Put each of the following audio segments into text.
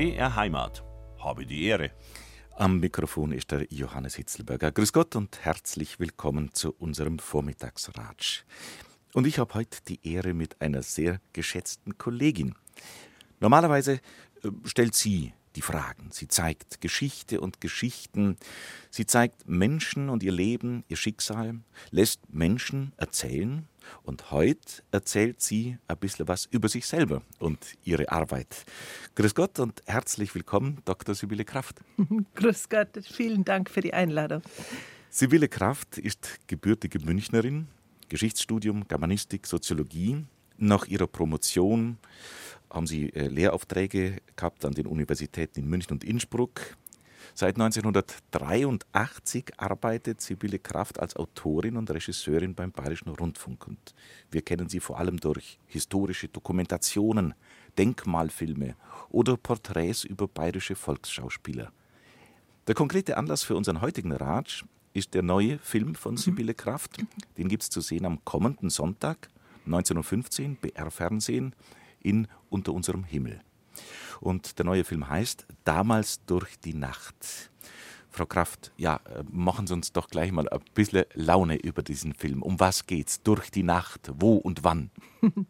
BR Heimat. Habe die Ehre. Am Mikrofon ist der Johannes Hitzelberger. Grüß Gott und herzlich willkommen zu unserem Vormittagsratsch. Und ich habe heute die Ehre mit einer sehr geschätzten Kollegin. Normalerweise äh, stellt sie die Fragen. Sie zeigt Geschichte und Geschichten. Sie zeigt Menschen und ihr Leben, ihr Schicksal, lässt Menschen erzählen. Und heute erzählt sie ein bisschen was über sich selber und ihre Arbeit. Grüß Gott und herzlich willkommen, Dr. Sibylle Kraft. Grüß Gott, vielen Dank für die Einladung. Sibylle Kraft ist gebürtige Münchnerin, Geschichtsstudium, Germanistik, Soziologie. Nach ihrer Promotion haben sie äh, Lehraufträge gehabt an den Universitäten in München und Innsbruck. Seit 1983 arbeitet Sibylle Kraft als Autorin und Regisseurin beim Bayerischen Rundfunk. Und wir kennen sie vor allem durch historische Dokumentationen, Denkmalfilme oder Porträts über bayerische Volksschauspieler. Der konkrete Anlass für unseren heutigen Ratsch ist der neue Film von Sibylle Kraft. Den gibt es zu sehen am kommenden Sonntag, 1915, BR Fernsehen in Unter unserem Himmel. Und der neue Film heißt Damals durch die Nacht. Frau Kraft, ja, äh, machen Sie uns doch gleich mal ein bisschen Laune über diesen Film. Um was geht's? Durch die Nacht, wo und wann?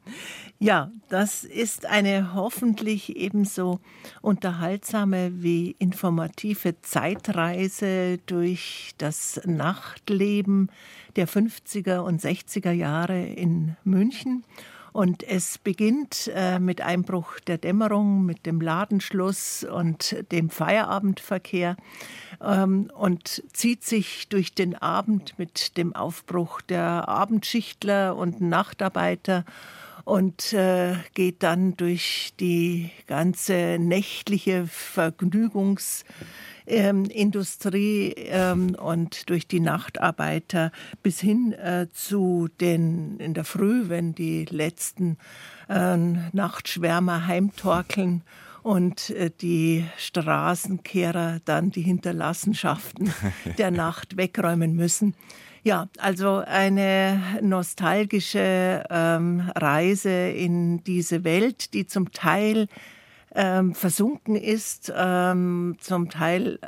Ja, das ist eine hoffentlich ebenso unterhaltsame wie informative Zeitreise durch das Nachtleben der 50er und 60er Jahre in München. Und es beginnt äh, mit Einbruch der Dämmerung, mit dem Ladenschluss und dem Feierabendverkehr ähm, und zieht sich durch den Abend mit dem Aufbruch der Abendschichtler und Nachtarbeiter und äh, geht dann durch die ganze nächtliche Vergnügungs- ähm, ähm, und durch die Nachtarbeiter bis hin äh, zu den in der Früh, wenn die letzten äh, Nachtschwärmer heimtorkeln und äh, die Straßenkehrer dann die Hinterlassenschaften der Nacht wegräumen müssen. Ja, also eine nostalgische ähm, Reise in diese Welt, die zum Teil ähm, versunken ist. Ähm, zum Teil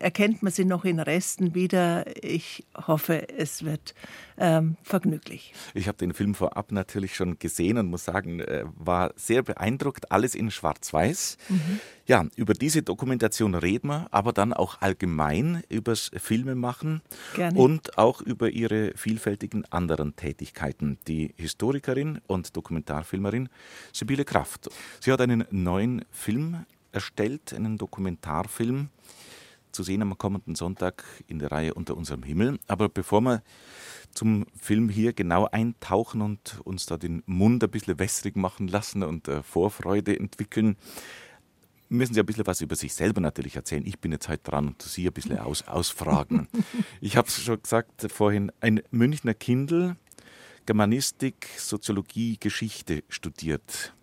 erkennt man sie noch in Resten wieder. Ich hoffe, es wird ähm, vergnüglich. Ich habe den Film vorab natürlich schon gesehen und muss sagen, äh, war sehr beeindruckt. Alles in Schwarz-Weiß. Mhm. Ja, über diese Dokumentation reden wir, aber dann auch allgemein übers Filmemachen Gerne. und auch über ihre vielfältigen anderen Tätigkeiten. Die Historikerin und Dokumentarfilmerin Sibylle Kraft. Sie hat einen neuen Film erstellt, einen Dokumentarfilm zu sehen am kommenden Sonntag in der Reihe Unter unserem Himmel. Aber bevor wir zum Film hier genau eintauchen und uns da den Mund ein bisschen wässrig machen lassen und äh, Vorfreude entwickeln, müssen Sie ein bisschen was über sich selber natürlich erzählen. Ich bin jetzt heute dran und Sie ein bisschen aus, ausfragen. ich habe es schon gesagt vorhin, ein Münchner Kindl, Germanistik, Soziologie, Geschichte studiert.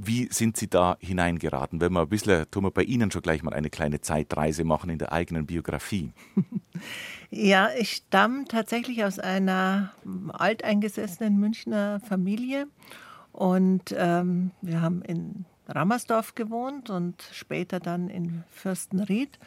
Wie sind Sie da hineingeraten? Wenn wir ein bisschen, tun wir bei Ihnen schon gleich mal eine kleine Zeitreise machen in der eigenen Biografie. Ja, ich stamme tatsächlich aus einer alteingesessenen Münchner Familie und ähm, wir haben in Rammersdorf gewohnt und später dann in Fürstenried.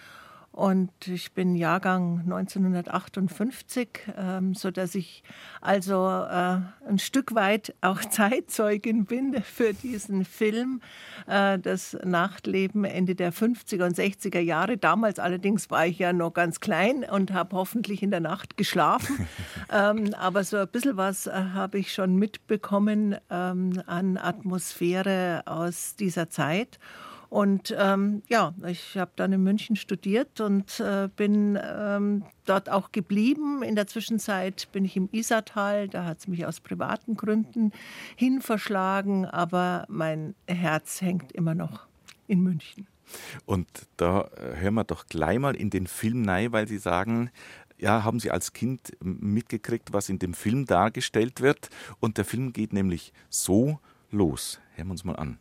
Und ich bin Jahrgang 1958, ähm, so dass ich also äh, ein Stück weit auch Zeitzeugin bin für diesen Film, äh, das Nachtleben Ende der 50er und 60er Jahre. Damals allerdings war ich ja noch ganz klein und habe hoffentlich in der Nacht geschlafen. ähm, aber so ein bisschen was äh, habe ich schon mitbekommen ähm, an Atmosphäre aus dieser Zeit. Und ähm, ja, ich habe dann in München studiert und äh, bin ähm, dort auch geblieben. In der Zwischenzeit bin ich im Isartal, da hat es mich aus privaten Gründen hin verschlagen, aber mein Herz hängt immer noch in München. Und da äh, hören wir doch gleich mal in den Film rein, weil Sie sagen, ja, haben Sie als Kind mitgekriegt, was in dem Film dargestellt wird. Und der Film geht nämlich so los. Hören wir uns mal an.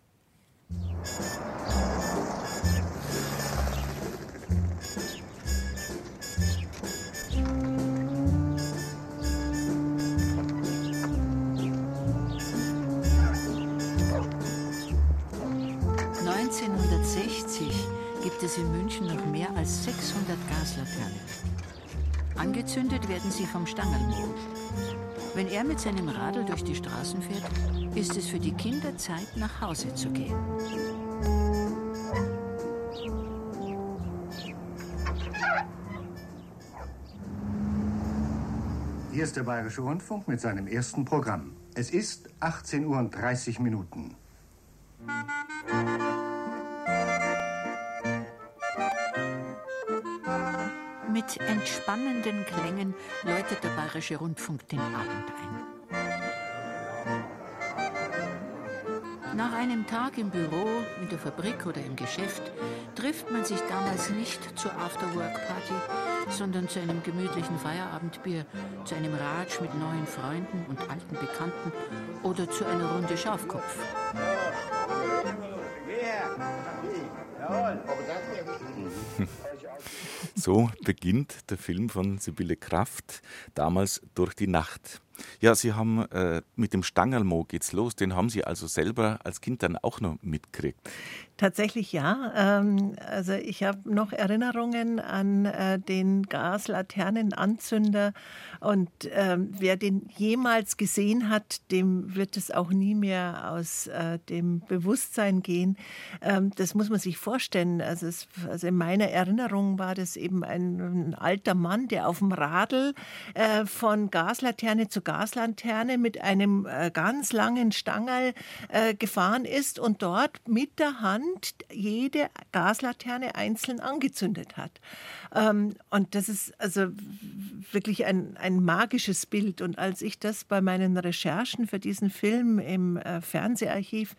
1960 gibt es in München noch mehr als 600 Gaslaternen. Angezündet werden sie vom Stangerlmo. Wenn er mit seinem Radl durch die Straßen fährt, ist es für die Kinder Zeit, nach Hause zu gehen. Hier ist der Bayerische Rundfunk mit seinem ersten Programm. Es ist 18 Uhr und Mit entspannenden Klängen läutet der Bayerische Rundfunk den Abend ein. Nach einem Tag im Büro, in der Fabrik oder im Geschäft trifft man sich damals nicht zur Afterwork-Party, sondern zu einem gemütlichen Feierabendbier, zu einem Ratsch mit neuen Freunden und alten Bekannten oder zu einer Runde Schafkopf. So beginnt der Film von Sibylle Kraft, damals durch die Nacht. Ja, Sie haben äh, mit dem Stangerlmo geht's los. Den haben Sie also selber als Kind dann auch noch mitgekriegt. Tatsächlich ja. Ähm, also ich habe noch Erinnerungen an äh, den Gaslaternenanzünder und ähm, wer den jemals gesehen hat, dem wird es auch nie mehr aus äh, dem Bewusstsein gehen. Ähm, das muss man sich vorstellen. Also, es, also, in meiner Erinnerung war das eben ein, ein alter Mann, der auf dem Radl äh, von Gaslaterne zu Gaslaterne mit einem äh, ganz langen Stangerl äh, gefahren ist und dort mit der Hand jede Gaslaterne einzeln angezündet hat. Ähm, und das ist also wirklich ein, ein magisches Bild. Und als ich das bei meinen Recherchen für diesen Film im äh, Fernseharchiv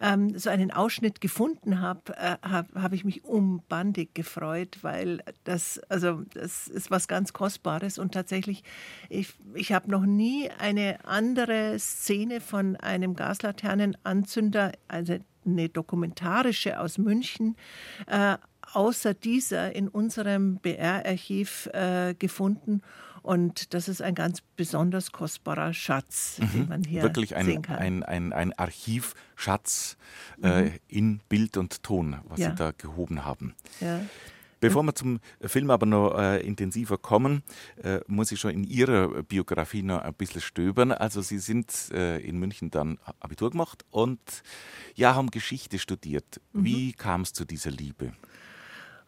ähm, so einen Ausschnitt gefunden habe, äh, habe hab ich mich umbandig gefreut, weil das, also das ist was ganz Kostbares. Und tatsächlich, ich, ich habe noch nie eine andere Szene von einem Gaslaternenanzünder, also eine dokumentarische aus München, äh, außer dieser in unserem BR-Archiv äh, gefunden. Und das ist ein ganz besonders kostbarer Schatz, mhm. den man hier Wirklich ein, sehen kann. ein, ein, ein Archivschatz äh, mhm. in Bild und Ton, was ja. Sie da gehoben haben. Ja. Bevor wir zum Film aber noch äh, intensiver kommen, äh, muss ich schon in Ihrer Biografie noch ein bisschen stöbern. Also Sie sind äh, in München dann Abitur gemacht und ja, haben Geschichte studiert. Mhm. Wie kam es zu dieser Liebe?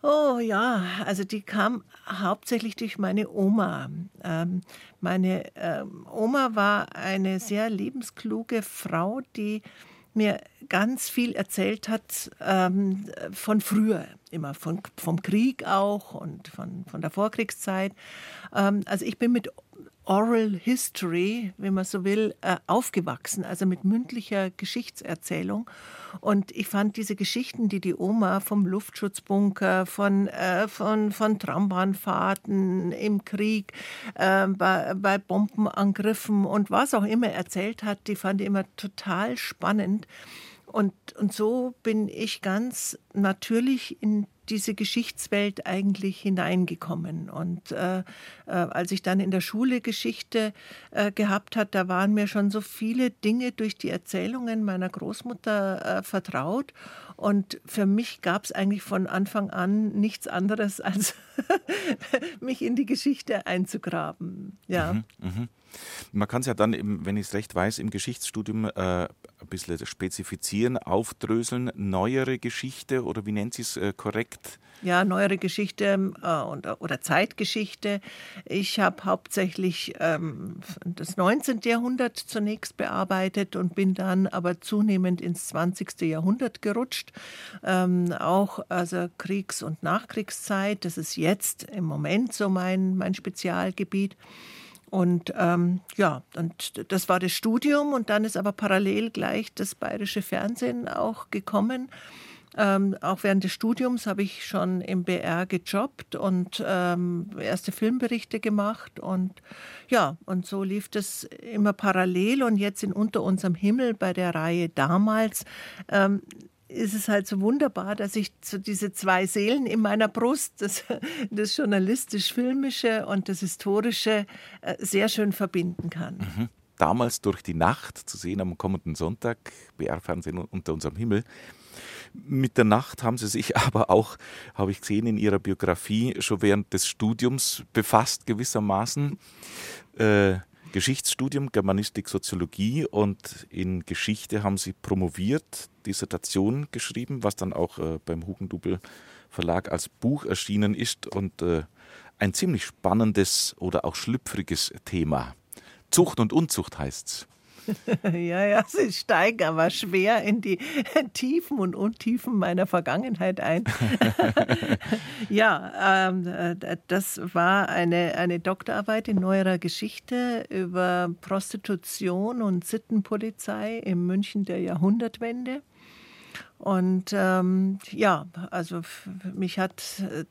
Oh ja, also die kam hauptsächlich durch meine Oma. Ähm, meine ähm, Oma war eine sehr lebenskluge Frau, die mir ganz viel erzählt hat ähm, von früher, immer von, vom Krieg auch und von, von der Vorkriegszeit. Ähm, also ich bin mit Oral History, wenn man so will, äh, aufgewachsen, also mit mündlicher Geschichtserzählung. Und ich fand diese Geschichten, die die Oma vom Luftschutzbunker, von, äh, von, von Trambahnfahrten im Krieg, äh, bei, bei Bombenangriffen und was auch immer erzählt hat, die fand ich immer total spannend. Und, und so bin ich ganz natürlich in diese Geschichtswelt eigentlich hineingekommen. Und äh, äh, als ich dann in der Schule Geschichte äh, gehabt hat, da waren mir schon so viele Dinge durch die Erzählungen meiner Großmutter äh, vertraut. Und für mich gab es eigentlich von Anfang an nichts anderes, als mich in die Geschichte einzugraben. Ja. Mhm, mh. Man kann es ja dann, wenn ich es recht weiß, im Geschichtsstudium äh, ein bisschen spezifizieren, aufdröseln, neuere Geschichte oder wie nennt sie es äh, korrekt? Ja, neuere Geschichte äh, und, oder Zeitgeschichte. Ich habe hauptsächlich ähm, das 19. Jahrhundert zunächst bearbeitet und bin dann aber zunehmend ins 20. Jahrhundert gerutscht. Ähm, auch also Kriegs- und Nachkriegszeit, das ist jetzt im Moment so mein, mein Spezialgebiet. Und ähm, ja, und das war das Studium und dann ist aber parallel gleich das bayerische Fernsehen auch gekommen. Ähm, auch während des Studiums habe ich schon im BR gejobbt und ähm, erste Filmberichte gemacht und ja, und so lief das immer parallel und jetzt in Unter unserem Himmel bei der Reihe damals ähm, ist es halt so wunderbar, dass ich so diese zwei Seelen in meiner Brust, das, das journalistisch-filmische und das historische, äh, sehr schön verbinden kann. Mhm. Damals durch die Nacht zu sehen am kommenden Sonntag, BR-Fernsehen unter unserem Himmel. Mit der Nacht haben Sie sich aber auch, habe ich gesehen, in Ihrer Biografie schon während des Studiums befasst, gewissermaßen. Äh, Geschichtsstudium, Germanistik, Soziologie und in Geschichte haben Sie promoviert, Dissertation geschrieben, was dann auch äh, beim Hugendubel Verlag als Buch erschienen ist und äh, ein ziemlich spannendes oder auch schlüpfriges Thema. Zucht und Unzucht heißt's. ja, ja, sie steigen aber schwer in die Tiefen und Untiefen meiner Vergangenheit ein. ja, ähm, äh, das war eine, eine Doktorarbeit in neuerer Geschichte über Prostitution und Sittenpolizei im München der Jahrhundertwende. Und ähm, ja, also mich hat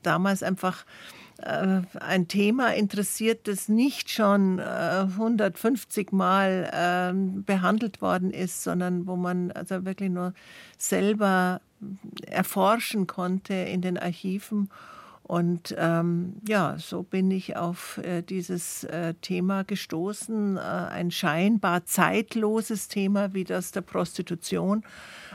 damals einfach äh, ein Thema interessiert, das nicht schon 150 äh, Mal ähm, behandelt worden ist, sondern wo man also wirklich nur selber erforschen konnte in den Archiven. Und ähm, ja, so bin ich auf äh, dieses äh, Thema gestoßen, äh, ein scheinbar zeitloses Thema wie das der Prostitution,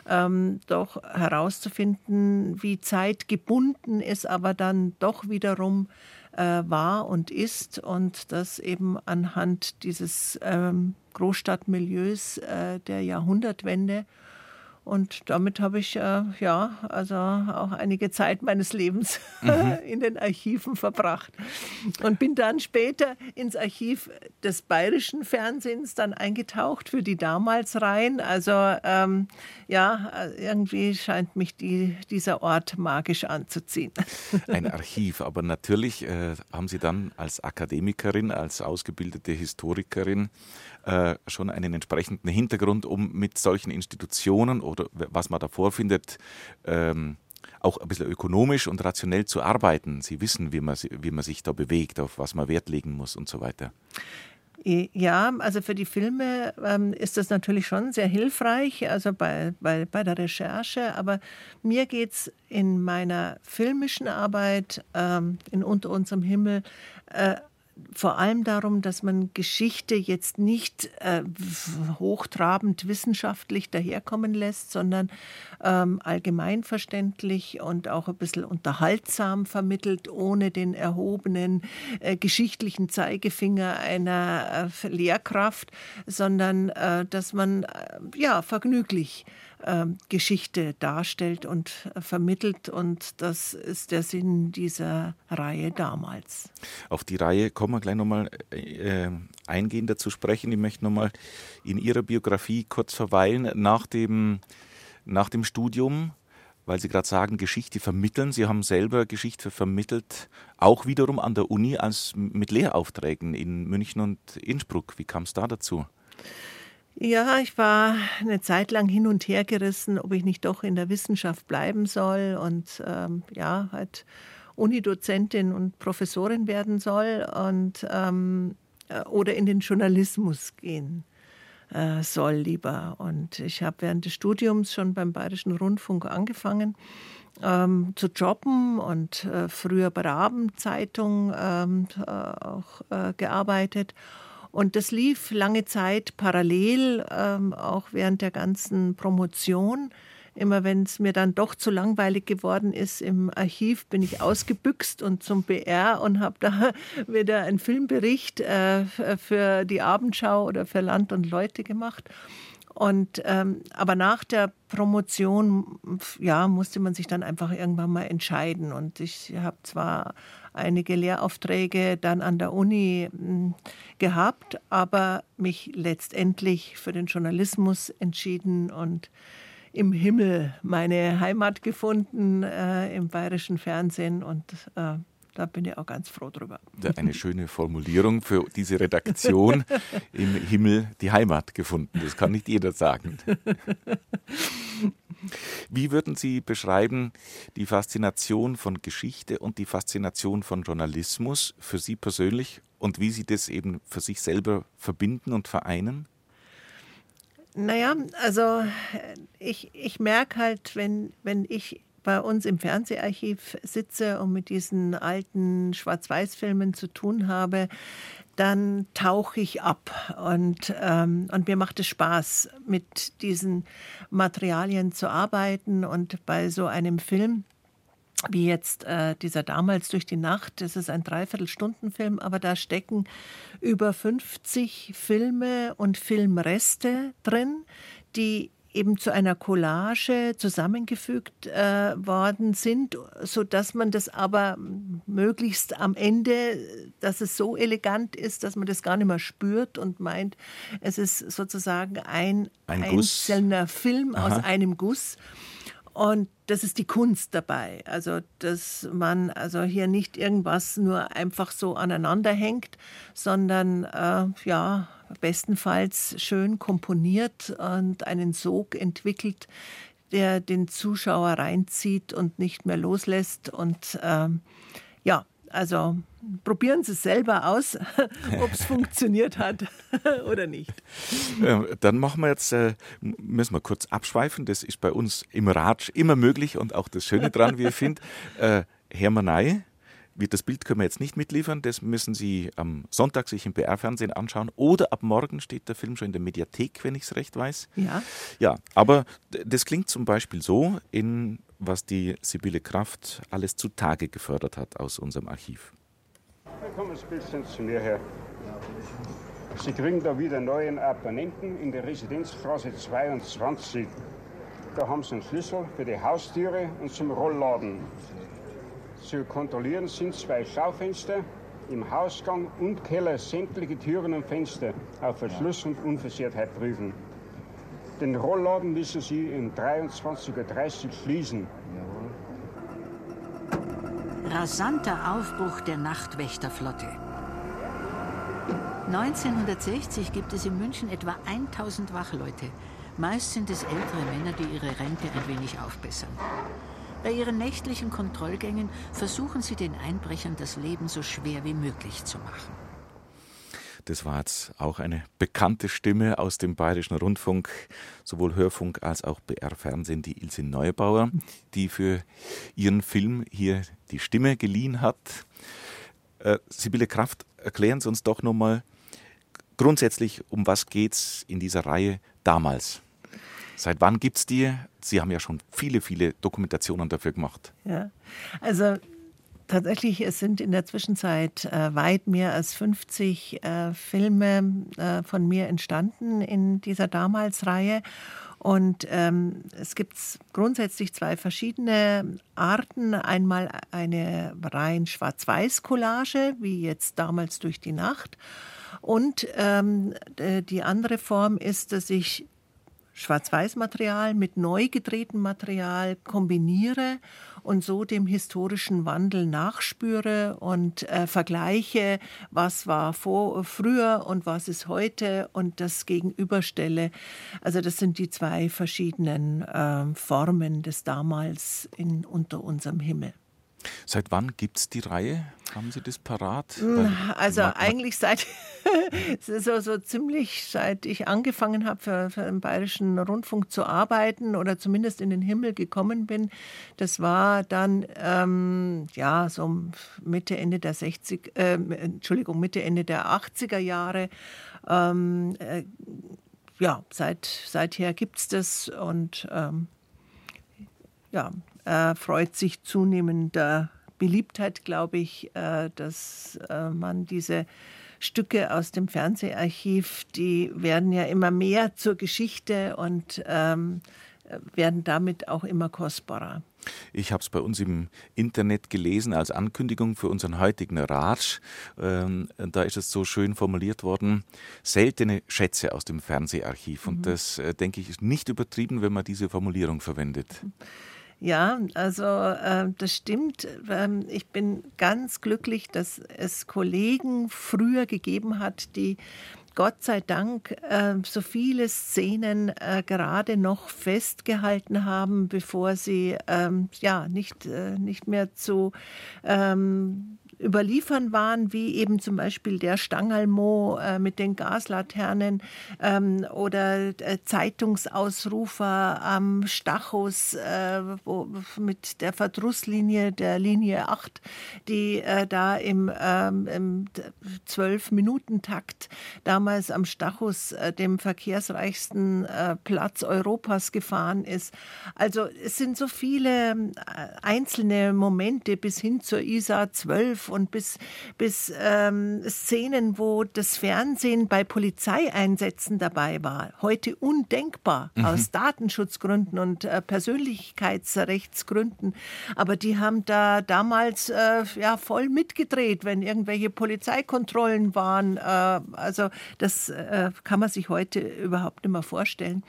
ähm, doch herauszufinden, wie zeitgebunden es aber dann doch wiederum äh, war und ist und das eben anhand dieses ähm, Großstadtmilieus äh, der Jahrhundertwende und damit habe ich äh, ja also auch einige Zeit meines Lebens mhm. in den Archiven verbracht und bin dann später ins Archiv des bayerischen Fernsehens dann eingetaucht für die damals rein. Also ähm, ja, irgendwie scheint mich die, dieser Ort magisch anzuziehen. Ein Archiv, aber natürlich äh, haben Sie dann als Akademikerin, als ausgebildete Historikerin äh, schon einen entsprechenden Hintergrund, um mit solchen Institutionen oder was man da vorfindet, ähm, auch ein bisschen ökonomisch und rationell zu arbeiten. Sie wissen, wie man, wie man sich da bewegt, auf was man Wert legen muss und so weiter. Ja, also für die Filme ähm, ist das natürlich schon sehr hilfreich, also bei, bei, bei der Recherche. Aber mir geht es in meiner filmischen Arbeit ähm, in Unter unserem Himmel äh, vor allem darum, dass man Geschichte jetzt nicht äh, hochtrabend wissenschaftlich daherkommen lässt, sondern ähm, allgemeinverständlich und auch ein bisschen unterhaltsam vermittelt, ohne den erhobenen äh, geschichtlichen Zeigefinger einer äh, Lehrkraft, sondern äh, dass man äh, ja vergnüglich ähm, Geschichte darstellt und äh, vermittelt. Und das ist der Sinn dieser Reihe damals. Auf die Reihe kommen wir gleich nochmal äh, eingehender zu sprechen. Ich möchte nochmal in Ihrer Biografie kurz verweilen. Nach dem, nach dem Studium weil Sie gerade sagen, Geschichte vermitteln. Sie haben selber Geschichte vermittelt, auch wiederum an der Uni als mit Lehraufträgen in München und Innsbruck. Wie kam es da dazu? Ja, ich war eine Zeit lang hin und her gerissen, ob ich nicht doch in der Wissenschaft bleiben soll und ähm, ja, halt Unidozentin und Professorin werden soll und ähm, äh, oder in den Journalismus gehen äh, soll lieber. Und ich habe während des Studiums schon beim Bayerischen Rundfunk angefangen ähm, zu jobben und äh, früher bei der Abendzeitung ähm, äh, auch äh, gearbeitet. Und das lief lange Zeit parallel, ähm, auch während der ganzen Promotion. Immer wenn es mir dann doch zu langweilig geworden ist im Archiv, bin ich ausgebüxt und zum BR und habe da wieder einen Filmbericht äh, für die Abendschau oder für Land und Leute gemacht. Und ähm, aber nach der Promotion, ja, musste man sich dann einfach irgendwann mal entscheiden. Und ich habe zwar einige Lehraufträge dann an der Uni hm, gehabt, aber mich letztendlich für den Journalismus entschieden und im Himmel meine Heimat gefunden äh, im bayerischen Fernsehen und äh, da bin ich auch ganz froh drüber. Eine schöne Formulierung für diese Redaktion. Im Himmel die Heimat gefunden. Das kann nicht jeder sagen. Wie würden Sie beschreiben die Faszination von Geschichte und die Faszination von Journalismus für Sie persönlich und wie Sie das eben für sich selber verbinden und vereinen? Naja, also ich, ich merke halt, wenn, wenn ich bei uns im Fernseharchiv sitze und mit diesen alten Schwarz-Weiß-Filmen zu tun habe, dann tauche ich ab und, ähm, und mir macht es Spaß, mit diesen Materialien zu arbeiten und bei so einem Film wie jetzt äh, dieser damals durch die Nacht. Das ist ein Dreiviertelstundenfilm, aber da stecken über 50 Filme und Filmreste drin, die eben zu einer Collage zusammengefügt äh, worden sind, so dass man das aber möglichst am Ende, dass es so elegant ist, dass man das gar nicht mehr spürt und meint, es ist sozusagen ein, ein einzelner Film Aha. aus einem Guss. Und das ist die Kunst dabei. Also, dass man also hier nicht irgendwas nur einfach so aneinander hängt, sondern äh, ja, bestenfalls schön komponiert und einen Sog entwickelt, der den Zuschauer reinzieht und nicht mehr loslässt. Und ähm, ja, also probieren Sie es selber aus, ob es funktioniert hat oder nicht. Dann machen wir jetzt, äh, müssen wir kurz abschweifen. Das ist bei uns im Ratsch immer möglich und auch das Schöne dran, wie ich finde. Äh, Hermanei, das Bild können wir jetzt nicht mitliefern, das müssen Sie am Sonntag sich im BR-Fernsehen anschauen oder ab morgen steht der Film schon in der Mediathek, wenn ich es recht weiß. Ja. Ja, aber das klingt zum Beispiel so, in was die Sibylle Kraft alles zutage gefördert hat aus unserem Archiv. Kommen Sie ein bisschen zu mir her. Sie kriegen da wieder neuen Abonnenten in der Residenzstraße 22. Da haben Sie einen Schlüssel für die Haustüre und zum Rollladen. Zu kontrollieren sind zwei Schaufenster im Hausgang und Keller sämtliche Türen und Fenster auf Verschluss und Unversehrtheit prüfen. Den Rollladen müssen Sie um 23.30 Uhr schließen. Rasanter Aufbruch der Nachtwächterflotte. 1960 gibt es in München etwa 1000 Wachleute. Meist sind es ältere Männer, die ihre Rente ein wenig aufbessern. Bei ihren nächtlichen Kontrollgängen versuchen sie den Einbrechern das Leben so schwer wie möglich zu machen. Das war jetzt auch eine bekannte Stimme aus dem Bayerischen Rundfunk, sowohl Hörfunk als auch BR-Fernsehen, die Ilse Neubauer, die für ihren Film hier die Stimme geliehen hat. Äh, Sibylle Kraft, erklären Sie uns doch nochmal grundsätzlich, um was geht es in dieser Reihe damals? Seit wann gibt es die? Sie haben ja schon viele, viele Dokumentationen dafür gemacht. Ja, also tatsächlich, es sind in der Zwischenzeit äh, weit mehr als 50 äh, Filme äh, von mir entstanden in dieser Damals-Reihe. Und ähm, es gibt grundsätzlich zwei verschiedene Arten. Einmal eine rein Schwarz-Weiß-Collage, wie jetzt damals durch die Nacht. Und ähm, die andere Form ist, dass ich Schwarz-Weiß-Material mit neu gedrehtem Material kombiniere und so dem historischen Wandel nachspüre und äh, vergleiche, was war vor, früher und was ist heute und das gegenüberstelle. Also das sind die zwei verschiedenen äh, Formen des damals in, unter unserem Himmel. Seit wann gibt es die Reihe? Haben Sie das parat? Hm, also eigentlich seit so, so ziemlich seit ich angefangen habe für, für den Bayerischen Rundfunk zu arbeiten oder zumindest in den Himmel gekommen bin. Das war dann ähm, ja so Mitte Ende der 60 äh, Entschuldigung Mitte Ende der 80er Jahre. Ähm, äh, ja, seit, seither gibt es das und ähm, ja, äh, freut sich zunehmender Beliebtheit, glaube ich, äh, dass äh, man diese Stücke aus dem Fernseharchiv, die werden ja immer mehr zur Geschichte und ähm, werden damit auch immer kostbarer. Ich habe es bei uns im Internet gelesen als Ankündigung für unseren heutigen Ratsch. Ähm, da ist es so schön formuliert worden, seltene Schätze aus dem Fernseharchiv. Und mhm. das, äh, denke ich, ist nicht übertrieben, wenn man diese Formulierung verwendet. Ja, also äh, das stimmt. Ähm, ich bin ganz glücklich, dass es Kollegen früher gegeben hat, die Gott sei Dank äh, so viele Szenen äh, gerade noch festgehalten haben, bevor sie ähm, ja nicht, äh, nicht mehr zu ähm, überliefern waren, wie eben zum Beispiel der Stangalmo äh, mit den Gaslaternen ähm, oder äh, Zeitungsausrufer am Stachus äh, wo, mit der Verdrusslinie der Linie 8, die äh, da im, ähm, im 12-Minuten-Takt damals am Stachus, äh, dem verkehrsreichsten äh, Platz Europas, gefahren ist. Also es sind so viele einzelne Momente bis hin zur ISA 12 und bis, bis ähm, Szenen, wo das Fernsehen bei Polizeieinsätzen dabei war. Heute undenkbar mhm. aus Datenschutzgründen und äh, Persönlichkeitsrechtsgründen. Aber die haben da damals äh, ja voll mitgedreht, wenn irgendwelche Polizeikontrollen waren. Äh, also das äh, kann man sich heute überhaupt nicht mehr vorstellen.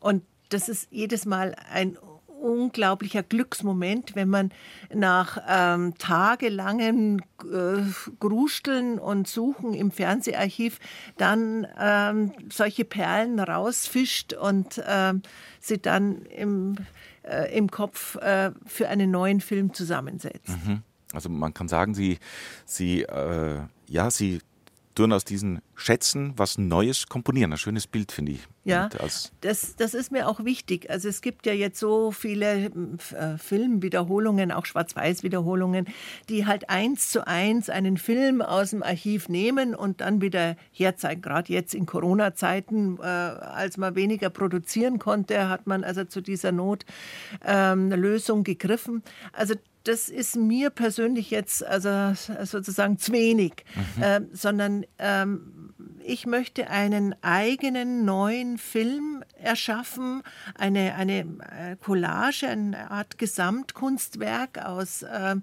Und das ist jedes Mal ein unglaublicher Glücksmoment, wenn man nach ähm, tagelangen äh, Grusteln und Suchen im Fernseharchiv dann ähm, solche Perlen rausfischt und ähm, sie dann im, äh, im Kopf äh, für einen neuen Film zusammensetzt. Mhm. Also man kann sagen, sie, sie, äh, ja, sie tun aus diesen Schätzen was Neues komponieren. Ein schönes Bild, finde ich. Ja, das, das ist mir auch wichtig. Also es gibt ja jetzt so viele äh, Filmwiederholungen, auch Schwarz-Weiß-Wiederholungen, die halt eins zu eins einen Film aus dem Archiv nehmen und dann wieder herzeigen. Gerade jetzt in Corona-Zeiten, äh, als man weniger produzieren konnte, hat man also zu dieser Notlösung ähm, gegriffen. Also das ist mir persönlich jetzt also sozusagen zu wenig, mhm. äh, sondern ähm, ich möchte einen eigenen neuen Film erschaffen, eine, eine äh, Collage, eine Art Gesamtkunstwerk aus ähm,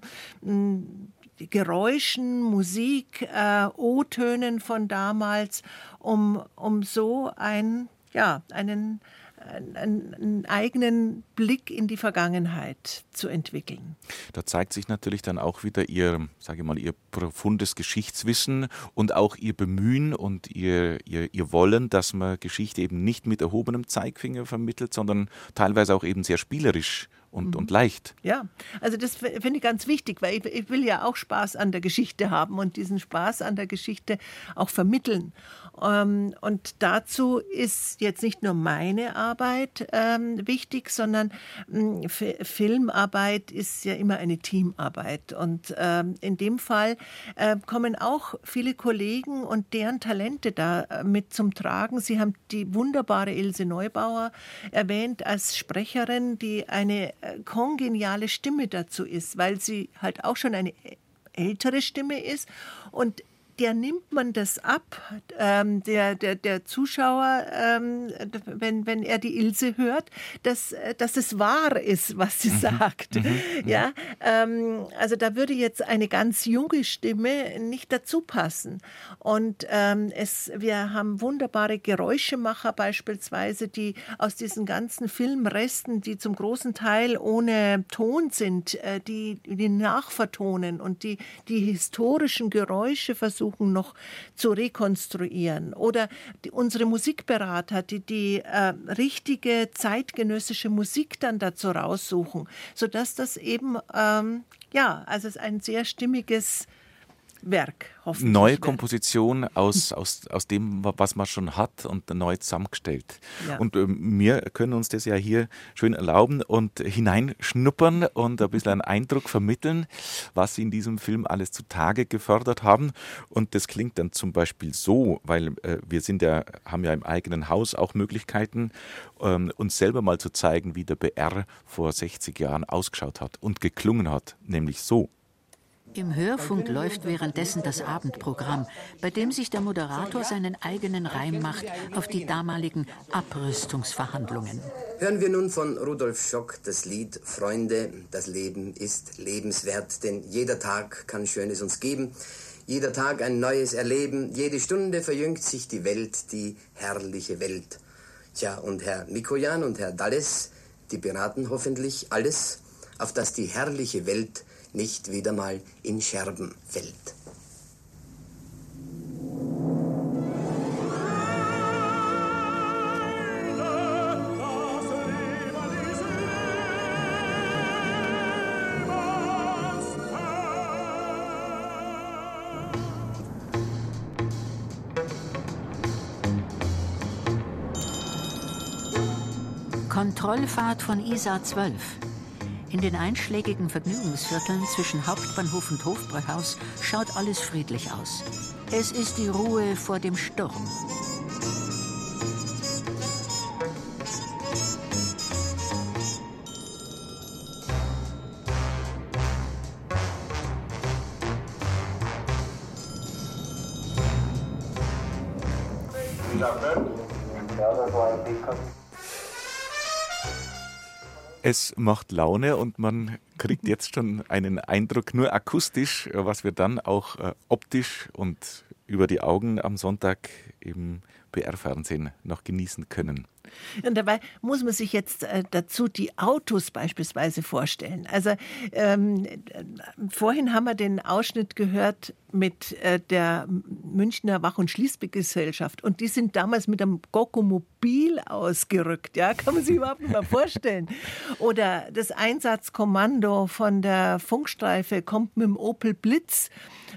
Geräuschen, Musik, äh, O-Tönen von damals, um, um so ein, ja, einen einen, eigenen Blick in die Vergangenheit zu entwickeln. Da zeigt sich natürlich dann auch wieder Ihr, sage mal, Ihr profundes Geschichtswissen und auch Ihr Bemühen und Ihr, Ihr, Ihr Wollen, dass man Geschichte eben nicht mit erhobenem Zeigfinger vermittelt, sondern teilweise auch eben sehr spielerisch und, mhm. und leicht. Ja, also das finde ich ganz wichtig, weil ich, ich, will ja auch Spaß an der Geschichte haben und diesen Spaß an der Geschichte auch vermitteln. Ähm, und dazu ist jetzt nicht nur meine Arbeit ähm, wichtig, sondern ähm, Filmarbeit ist ja immer eine Teamarbeit. Und ähm, in dem Fall äh, kommen auch viele Kollegen und deren Talente da äh, mit zum Tragen. Sie haben die wunderbare Ilse Neubauer erwähnt als Sprecherin, die eine äh, kongeniale Stimme dazu ist, weil sie halt auch schon eine ältere Stimme ist und der nimmt man das ab, ähm, der, der, der Zuschauer, ähm, wenn, wenn er die Ilse hört, dass, dass es wahr ist, was sie mhm. sagt. Mhm. mhm. Ja, ähm, also da würde jetzt eine ganz junge Stimme nicht dazu passen. Und ähm, es, wir haben wunderbare Geräuschemacher beispielsweise, die aus diesen ganzen Filmresten, die zum großen Teil ohne Ton sind, äh, die, die nachvertonen und die die historischen Geräusche versuchen, versuchen noch zu rekonstruieren. Oder die, unsere Musikberater, die die äh, richtige zeitgenössische Musik dann dazu raussuchen, sodass das eben, ähm, ja, also es ein sehr stimmiges Werk. Neue Komposition aus, aus, aus dem, was man schon hat und neu zusammengestellt. Ja. Und äh, wir können uns das ja hier schön erlauben und hineinschnuppern und ein bisschen einen Eindruck vermitteln, was Sie in diesem Film alles zutage gefördert haben. Und das klingt dann zum Beispiel so, weil äh, wir sind ja, haben ja im eigenen Haus auch Möglichkeiten, ähm, uns selber mal zu zeigen, wie der BR vor 60 Jahren ausgeschaut hat und geklungen hat, nämlich so. Im Hörfunk läuft währenddessen das Abendprogramm, bei dem sich der Moderator seinen eigenen Reim macht auf die damaligen Abrüstungsverhandlungen. Hören wir nun von Rudolf Schock das Lied Freunde, das Leben ist lebenswert, denn jeder Tag kann Schönes uns geben, jeder Tag ein neues Erleben, jede Stunde verjüngt sich die Welt, die herrliche Welt. Tja, und Herr Mikojan und Herr Dalles, die beraten hoffentlich alles, auf das die herrliche Welt nicht wieder mal in Scherben fällt. Kontrollfahrt von ISA 12. In den einschlägigen Vergnügungsvierteln zwischen Hauptbahnhof und Hofbräuhaus schaut alles friedlich aus. Es ist die Ruhe vor dem Sturm. Es macht Laune und man kriegt jetzt schon einen Eindruck nur akustisch, was wir dann auch äh, optisch und über die Augen am Sonntag im BR-Fernsehen noch genießen können. Und dabei muss man sich jetzt äh, dazu die Autos beispielsweise vorstellen. Also ähm, vorhin haben wir den Ausschnitt gehört mit äh, der Münchner Wach- und Schließgesellschaft und die sind damals mit einem Gokomobil ausgerückt. Ja, kann man sich überhaupt nicht mal vorstellen. Oder das Einsatzkommando von der Funkstreife kommt mit dem Opel Blitz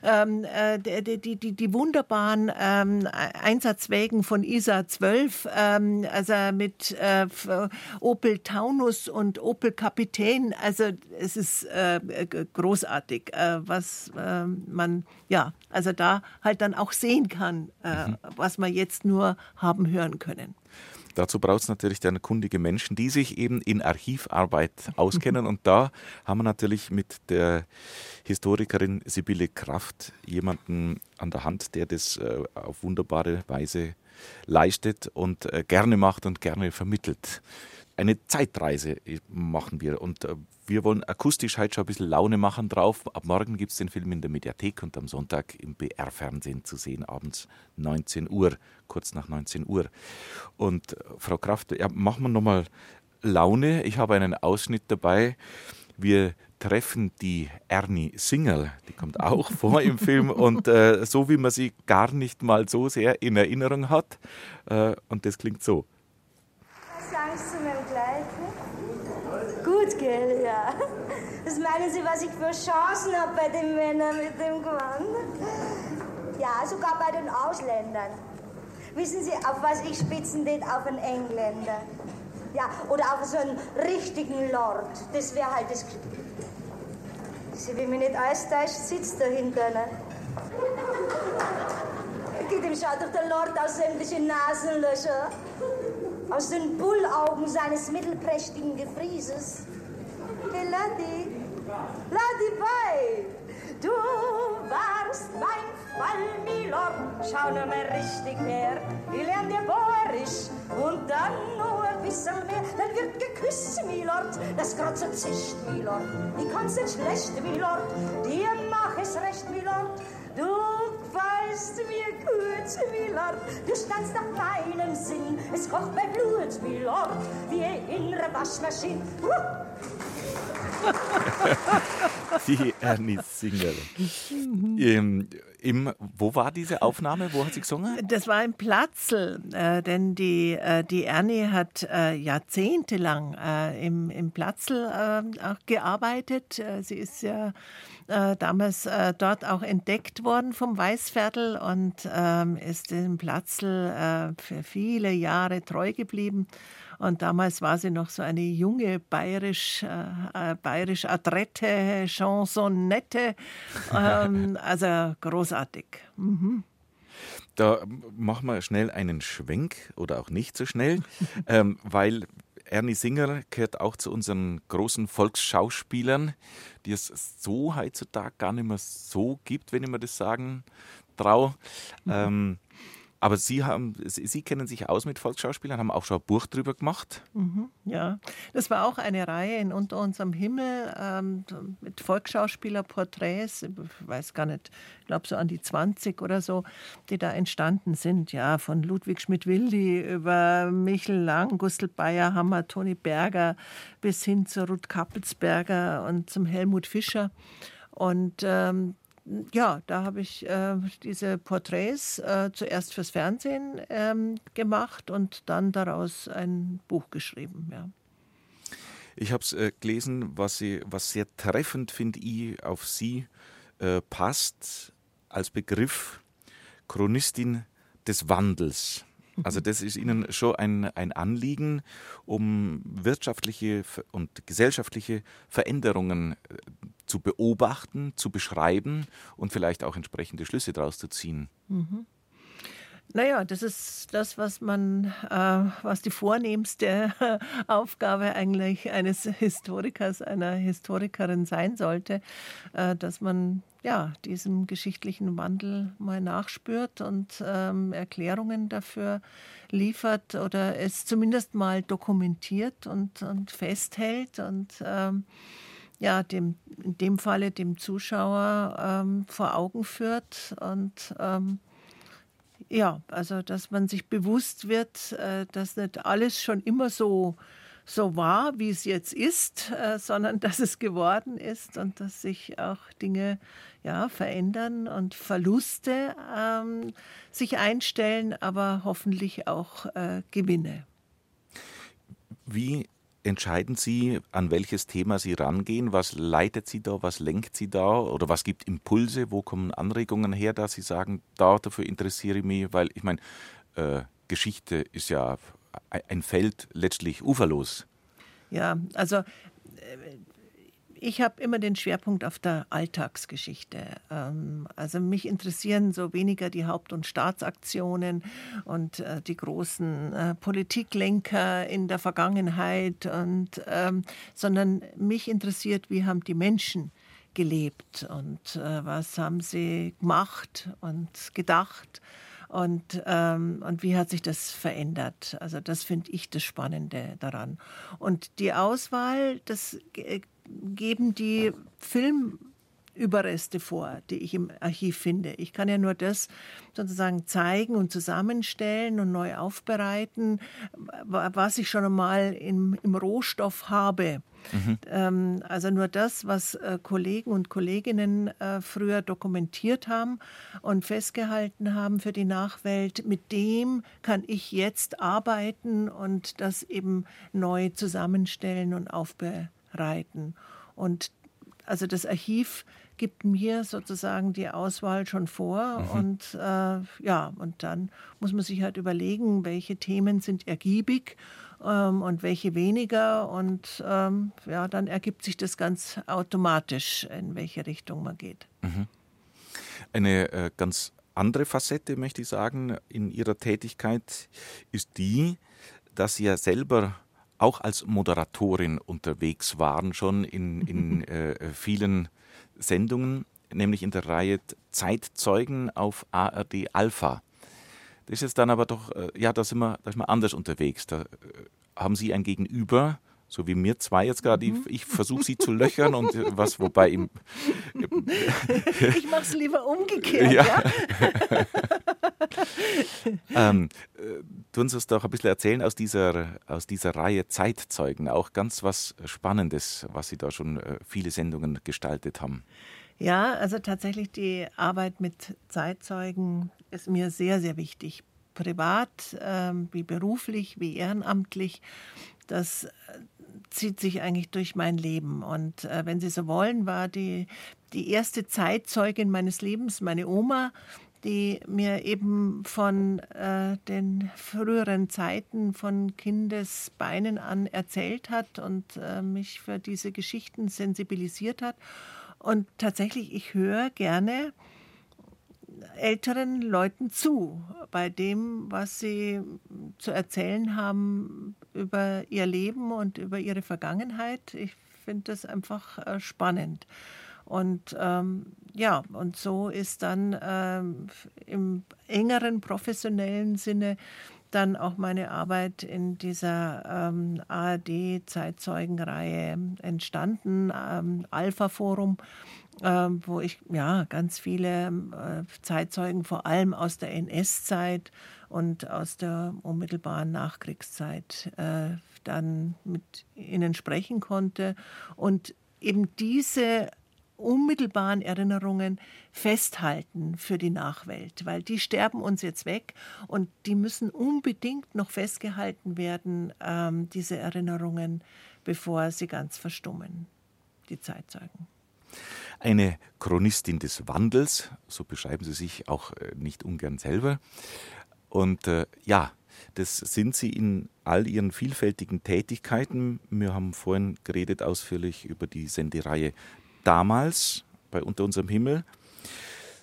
ähm, äh, die, die, die, die, wunderbaren ähm, Einsatzwägen von ISA 12, ähm, also mit äh, Opel Taunus und Opel Kapitän. Also es ist äh, großartig, äh, was ähm, man, ja, also da halt dann auch sehen kann, äh, mhm. was wir jetzt nur haben hören können. Dazu braucht es natürlich dann kundige Menschen, die sich eben in Archivarbeit auskennen. Und da haben wir natürlich mit der Historikerin Sibylle Kraft jemanden an der Hand, der das äh, auf wunderbare Weise leistet und äh, gerne macht und gerne vermittelt eine Zeitreise machen wir. Und äh, wir wollen akustisch heute schon ein bisschen Laune machen drauf. Ab morgen gibt es den Film in der Mediathek und am Sonntag im BR-Fernsehen zu sehen, abends 19 Uhr, kurz nach 19 Uhr. Und äh, Frau Kraft, ja, machen wir nochmal Laune. Ich habe einen Ausschnitt dabei. Wir treffen die Ernie Singerl, die kommt auch vor im Film und äh, so wie man sie gar nicht mal so sehr in Erinnerung hat. Äh, und das klingt so. Angst zu meinem Kleid? Gut, gell, ja. Was meinen Sie, was ich für Chancen habe bei den Männern mit dem Gewand? Ja, sogar bei den Ausländern. Wissen Sie, auf was ich spitzen tät? Auf einen Engländer. Ja, oder auf so einen richtigen Lord. Das wäre halt das... Sie will mich nicht austäuscht, sitzt da hinten. Ne? Geht ihm schaut doch der Lord aus sämtlichen Nasenlöcher aus den Bullaugen seines mittelprächtigen Gefrieses. Hey, Ladi, Ladi bei, du warst mein Fall, Milord. Schau nur mal richtig her, ich lern dir Boerisch und dann nur ein bisschen mehr. Dann wird geküsst, Milord, das so zischt, Milord. Ich kann's nicht schlecht, Milord, dir mach es recht, Milord. Du weißt mir gut, Milord, du standst nach meinem Sinn. Es kocht bei Blut, Milord, wie innere Waschmaschine. Die Ernie Singer. Im, im, wo war diese Aufnahme? Wo hat sie gesungen? Das war im Platzl, äh, denn die, äh, die Ernie hat äh, jahrzehntelang äh, im, im Platzl äh, auch gearbeitet. Äh, sie ist ja damals dort auch entdeckt worden vom Weißviertel und ähm, ist dem Platzl für viele Jahre treu geblieben. Und damals war sie noch so eine junge bayerisch, äh, äh bayerisch adrette Chansonette. Ähm, also großartig. Mhm. Da machen wir schnell einen Schwenk oder auch nicht so schnell, ähm, weil Ernie Singer gehört auch zu unseren großen Volksschauspielern, die es so heutzutage gar nicht mehr so gibt, wenn ich mir das sagen traue. Mhm. Ähm, aber Sie, haben, Sie kennen sich aus mit Volksschauspielern, haben auch schon ein Buch drüber gemacht. Mhm, ja, das war auch eine Reihe in Unter unserem Himmel ähm, mit Volksschauspielerporträts. Ich weiß gar nicht, ich glaube so an die 20 oder so, die da entstanden sind. Ja, von Ludwig Schmidt-Wildi über Michel Lang, Gustl Bayerhammer, Toni Berger bis hin zu Ruth Kappelsberger und zum Helmut Fischer. Und ähm, ja, da habe ich äh, diese Porträts äh, zuerst fürs Fernsehen ähm, gemacht und dann daraus ein Buch geschrieben. Ja. Ich habe es äh, gelesen, was, Sie, was sehr treffend, finde ich, auf Sie äh, passt als Begriff Chronistin des Wandels. Also das ist Ihnen schon ein, ein Anliegen, um wirtschaftliche und gesellschaftliche Veränderungen äh, zu beobachten, zu beschreiben und vielleicht auch entsprechende Schlüsse daraus zu ziehen. Mhm. Naja, das ist das, was man, äh, was die vornehmste Aufgabe eigentlich eines Historikers, einer Historikerin sein sollte, äh, dass man ja diesem geschichtlichen Wandel mal nachspürt und ähm, Erklärungen dafür liefert oder es zumindest mal dokumentiert und, und festhält und ähm, ja, dem, in dem Falle dem Zuschauer ähm, vor Augen führt und ähm, ja, also dass man sich bewusst wird, äh, dass nicht alles schon immer so, so war, wie es jetzt ist, äh, sondern dass es geworden ist und dass sich auch Dinge ja, verändern und Verluste ähm, sich einstellen, aber hoffentlich auch äh, Gewinne. Wie entscheiden Sie, an welches Thema Sie rangehen? Was leitet Sie da? Was lenkt Sie da? Oder was gibt Impulse? Wo kommen Anregungen her, dass Sie sagen, da dafür interessiere ich mich? Weil ich meine, äh, Geschichte ist ja ein Feld letztlich uferlos. Ja, also ich habe immer den Schwerpunkt auf der Alltagsgeschichte. Ähm, also mich interessieren so weniger die Haupt- und Staatsaktionen und äh, die großen äh, Politiklenker in der Vergangenheit, und, ähm, sondern mich interessiert, wie haben die Menschen gelebt und äh, was haben sie gemacht und gedacht. Und, ähm, und wie hat sich das verändert? Also das finde ich das Spannende daran. Und die Auswahl, das geben die Filmüberreste vor, die ich im Archiv finde. Ich kann ja nur das sozusagen zeigen und zusammenstellen und neu aufbereiten, was ich schon einmal im, im Rohstoff habe. Mhm. Ähm, also nur das, was äh, Kollegen und Kolleginnen äh, früher dokumentiert haben und festgehalten haben für die Nachwelt, mit dem kann ich jetzt arbeiten und das eben neu zusammenstellen und aufbereiten reiten. Und also das Archiv gibt mir sozusagen die Auswahl schon vor mhm. und äh, ja, und dann muss man sich halt überlegen, welche Themen sind ergiebig ähm, und welche weniger und ähm, ja, dann ergibt sich das ganz automatisch, in welche Richtung man geht. Mhm. Eine äh, ganz andere Facette, möchte ich sagen, in Ihrer Tätigkeit ist die, dass Sie ja selber auch als Moderatorin unterwegs waren, schon in, in äh, vielen Sendungen, nämlich in der Reihe Zeitzeugen auf ARD Alpha. Das ist jetzt dann aber doch, äh, ja, da sind, wir, da sind wir anders unterwegs. Da äh, haben Sie ein Gegenüber, so wie mir zwei jetzt gerade. Mhm. Ich, ich versuche sie zu löchern und äh, was, wobei im. ich mache es lieber umgekehrt, ja. ja? ähm, äh, tun Sie uns doch ein bisschen erzählen aus dieser, aus dieser Reihe Zeitzeugen. Auch ganz was Spannendes, was Sie da schon äh, viele Sendungen gestaltet haben. Ja, also tatsächlich die Arbeit mit Zeitzeugen ist mir sehr, sehr wichtig. Privat, ähm, wie beruflich, wie ehrenamtlich. Das zieht sich eigentlich durch mein Leben. Und äh, wenn Sie so wollen, war die, die erste Zeitzeugin meines Lebens meine Oma, die mir eben von äh, den früheren Zeiten von Kindesbeinen an erzählt hat und äh, mich für diese Geschichten sensibilisiert hat. Und tatsächlich, ich höre gerne älteren Leuten zu, bei dem, was sie zu erzählen haben über ihr Leben und über ihre Vergangenheit. Ich finde das einfach äh, spannend. Und ähm, ja, und so ist dann ähm, im engeren professionellen Sinne dann auch meine Arbeit in dieser ähm, ARD-Zeitzeugenreihe entstanden, ähm, Alpha Forum ähm, wo ich ja ganz viele äh, Zeitzeugen, vor allem aus der NS-Zeit und aus der unmittelbaren Nachkriegszeit, äh, dann mit ihnen sprechen konnte. Und eben diese unmittelbaren Erinnerungen festhalten für die Nachwelt, weil die sterben uns jetzt weg und die müssen unbedingt noch festgehalten werden, ähm, diese Erinnerungen, bevor sie ganz verstummen, die Zeitzeugen eine Chronistin des Wandels, so beschreiben Sie sich auch äh, nicht ungern selber. Und äh, ja, Das sind sie in all ihren vielfältigen Tätigkeiten. Wir haben vorhin geredet ausführlich über die Sendereihe damals bei Unter unserem Himmel.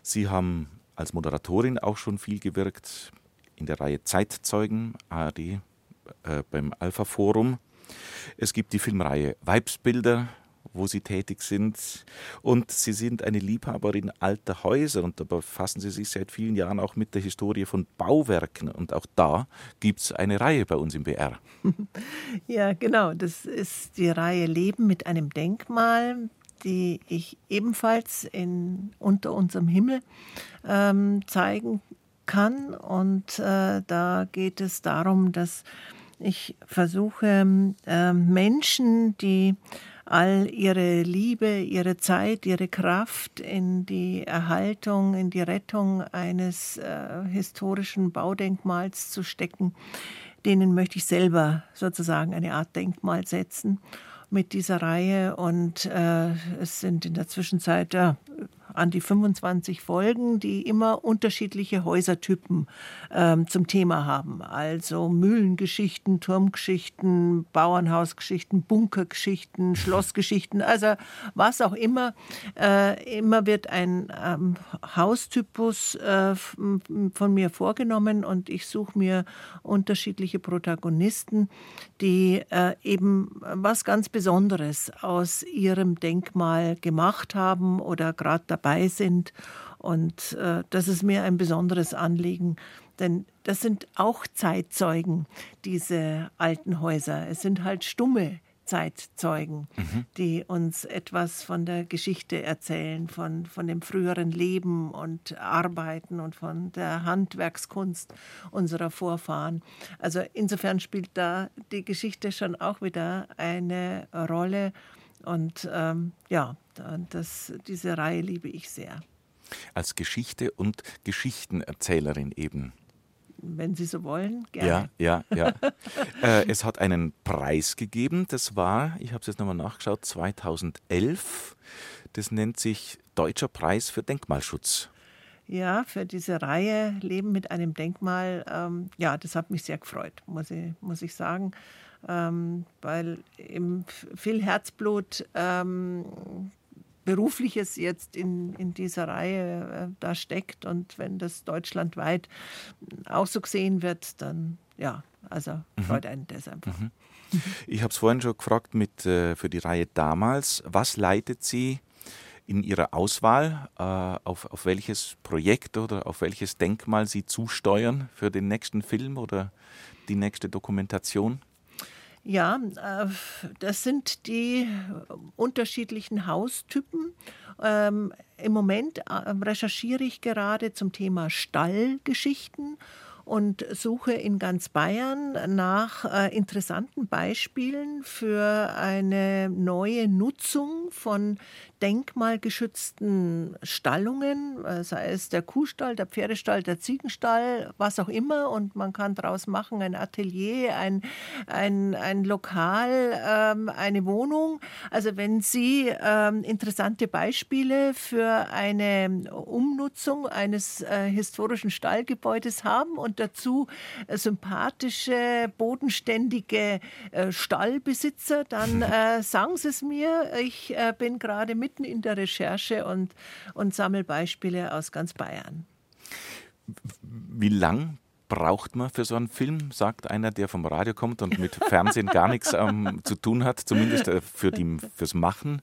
Sie haben als Moderatorin auch schon viel gewirkt in der Reihe Zeitzeugen, ARD, äh, beim Alpha Forum. Es gibt die Filmreihe Weibsbilder, wo Sie tätig sind. Und Sie sind eine Liebhaberin alter Häuser und da befassen Sie sich seit vielen Jahren auch mit der Historie von Bauwerken. Und auch da gibt es eine Reihe bei uns im BR. Ja, genau. Das ist die Reihe Leben mit einem Denkmal die ich ebenfalls in, unter unserem Himmel ähm, zeigen kann. Und äh, da geht es darum, dass ich versuche, äh, Menschen, die all ihre Liebe, ihre Zeit, ihre Kraft in die Erhaltung, in die Rettung eines äh, historischen Baudenkmals zu stecken, denen möchte ich selber sozusagen eine Art Denkmal setzen mit dieser Reihe. Und äh, es sind in der Zwischenzeit ja, an die 25 Folgen, die immer unterschiedliche Häusertypen ähm, zum Thema haben. Also Mühlengeschichten, Turmgeschichten, Bauernhausgeschichten, Bunkergeschichten, Schlossgeschichten, also was auch immer. Äh, immer wird ein ähm, Haustypus äh, von mir vorgenommen und ich suche mir unterschiedliche Protagonisten, die äh, eben was ganz Besonderes aus ihrem Denkmal gemacht haben oder gerade dabei sind. Und äh, das ist mir ein besonderes Anliegen, denn das sind auch Zeitzeugen, diese alten Häuser. Es sind halt stumme Zeitzeugen, mhm. die uns etwas von der Geschichte erzählen, von, von dem früheren Leben und Arbeiten und von der Handwerkskunst unserer Vorfahren. Also insofern spielt da die Geschichte schon auch wieder eine Rolle. Und ähm, ja, das, diese Reihe liebe ich sehr. Als Geschichte und Geschichtenerzählerin eben. Wenn Sie so wollen, gerne. Ja, ja, ja. äh, es hat einen Preis gegeben, das war, ich habe es jetzt nochmal nachgeschaut, 2011. Das nennt sich Deutscher Preis für Denkmalschutz. Ja, für diese Reihe Leben mit einem Denkmal, ähm, ja, das hat mich sehr gefreut, muss ich, muss ich sagen ähm, weil im viel Herzblut ähm, Berufliches jetzt in, in dieser Reihe äh, da steckt und wenn das deutschlandweit auch so gesehen wird, dann ja, also mhm. freut einen das einfach. Mhm. Ich habe es vorhin schon gefragt mit, äh, für die Reihe damals. Was leitet Sie in Ihrer Auswahl, äh, auf, auf welches Projekt oder auf welches Denkmal Sie zusteuern für den nächsten Film oder die nächste Dokumentation? Ja, äh, das sind die unterschiedlichen Haustypen. Ähm, Im Moment äh, recherchiere ich gerade zum Thema Stallgeschichten und suche in ganz Bayern nach äh, interessanten Beispielen für eine neue Nutzung von denkmalgeschützten Stallungen, äh, sei es der Kuhstall, der Pferdestall, der Ziegenstall, was auch immer. Und man kann daraus machen ein Atelier, ein, ein, ein Lokal, ähm, eine Wohnung. Also wenn Sie ähm, interessante Beispiele für eine Umnutzung eines äh, historischen Stallgebäudes haben und dazu äh, sympathische, bodenständige äh, Stallbesitzer, dann äh, sagen Sie es mir. Ich äh, bin gerade mit mitten in der Recherche und, und sammle Beispiele aus ganz Bayern. Wie lang braucht man für so einen Film, sagt einer, der vom Radio kommt und mit Fernsehen gar nichts ähm, zu tun hat, zumindest äh, für die, fürs Machen?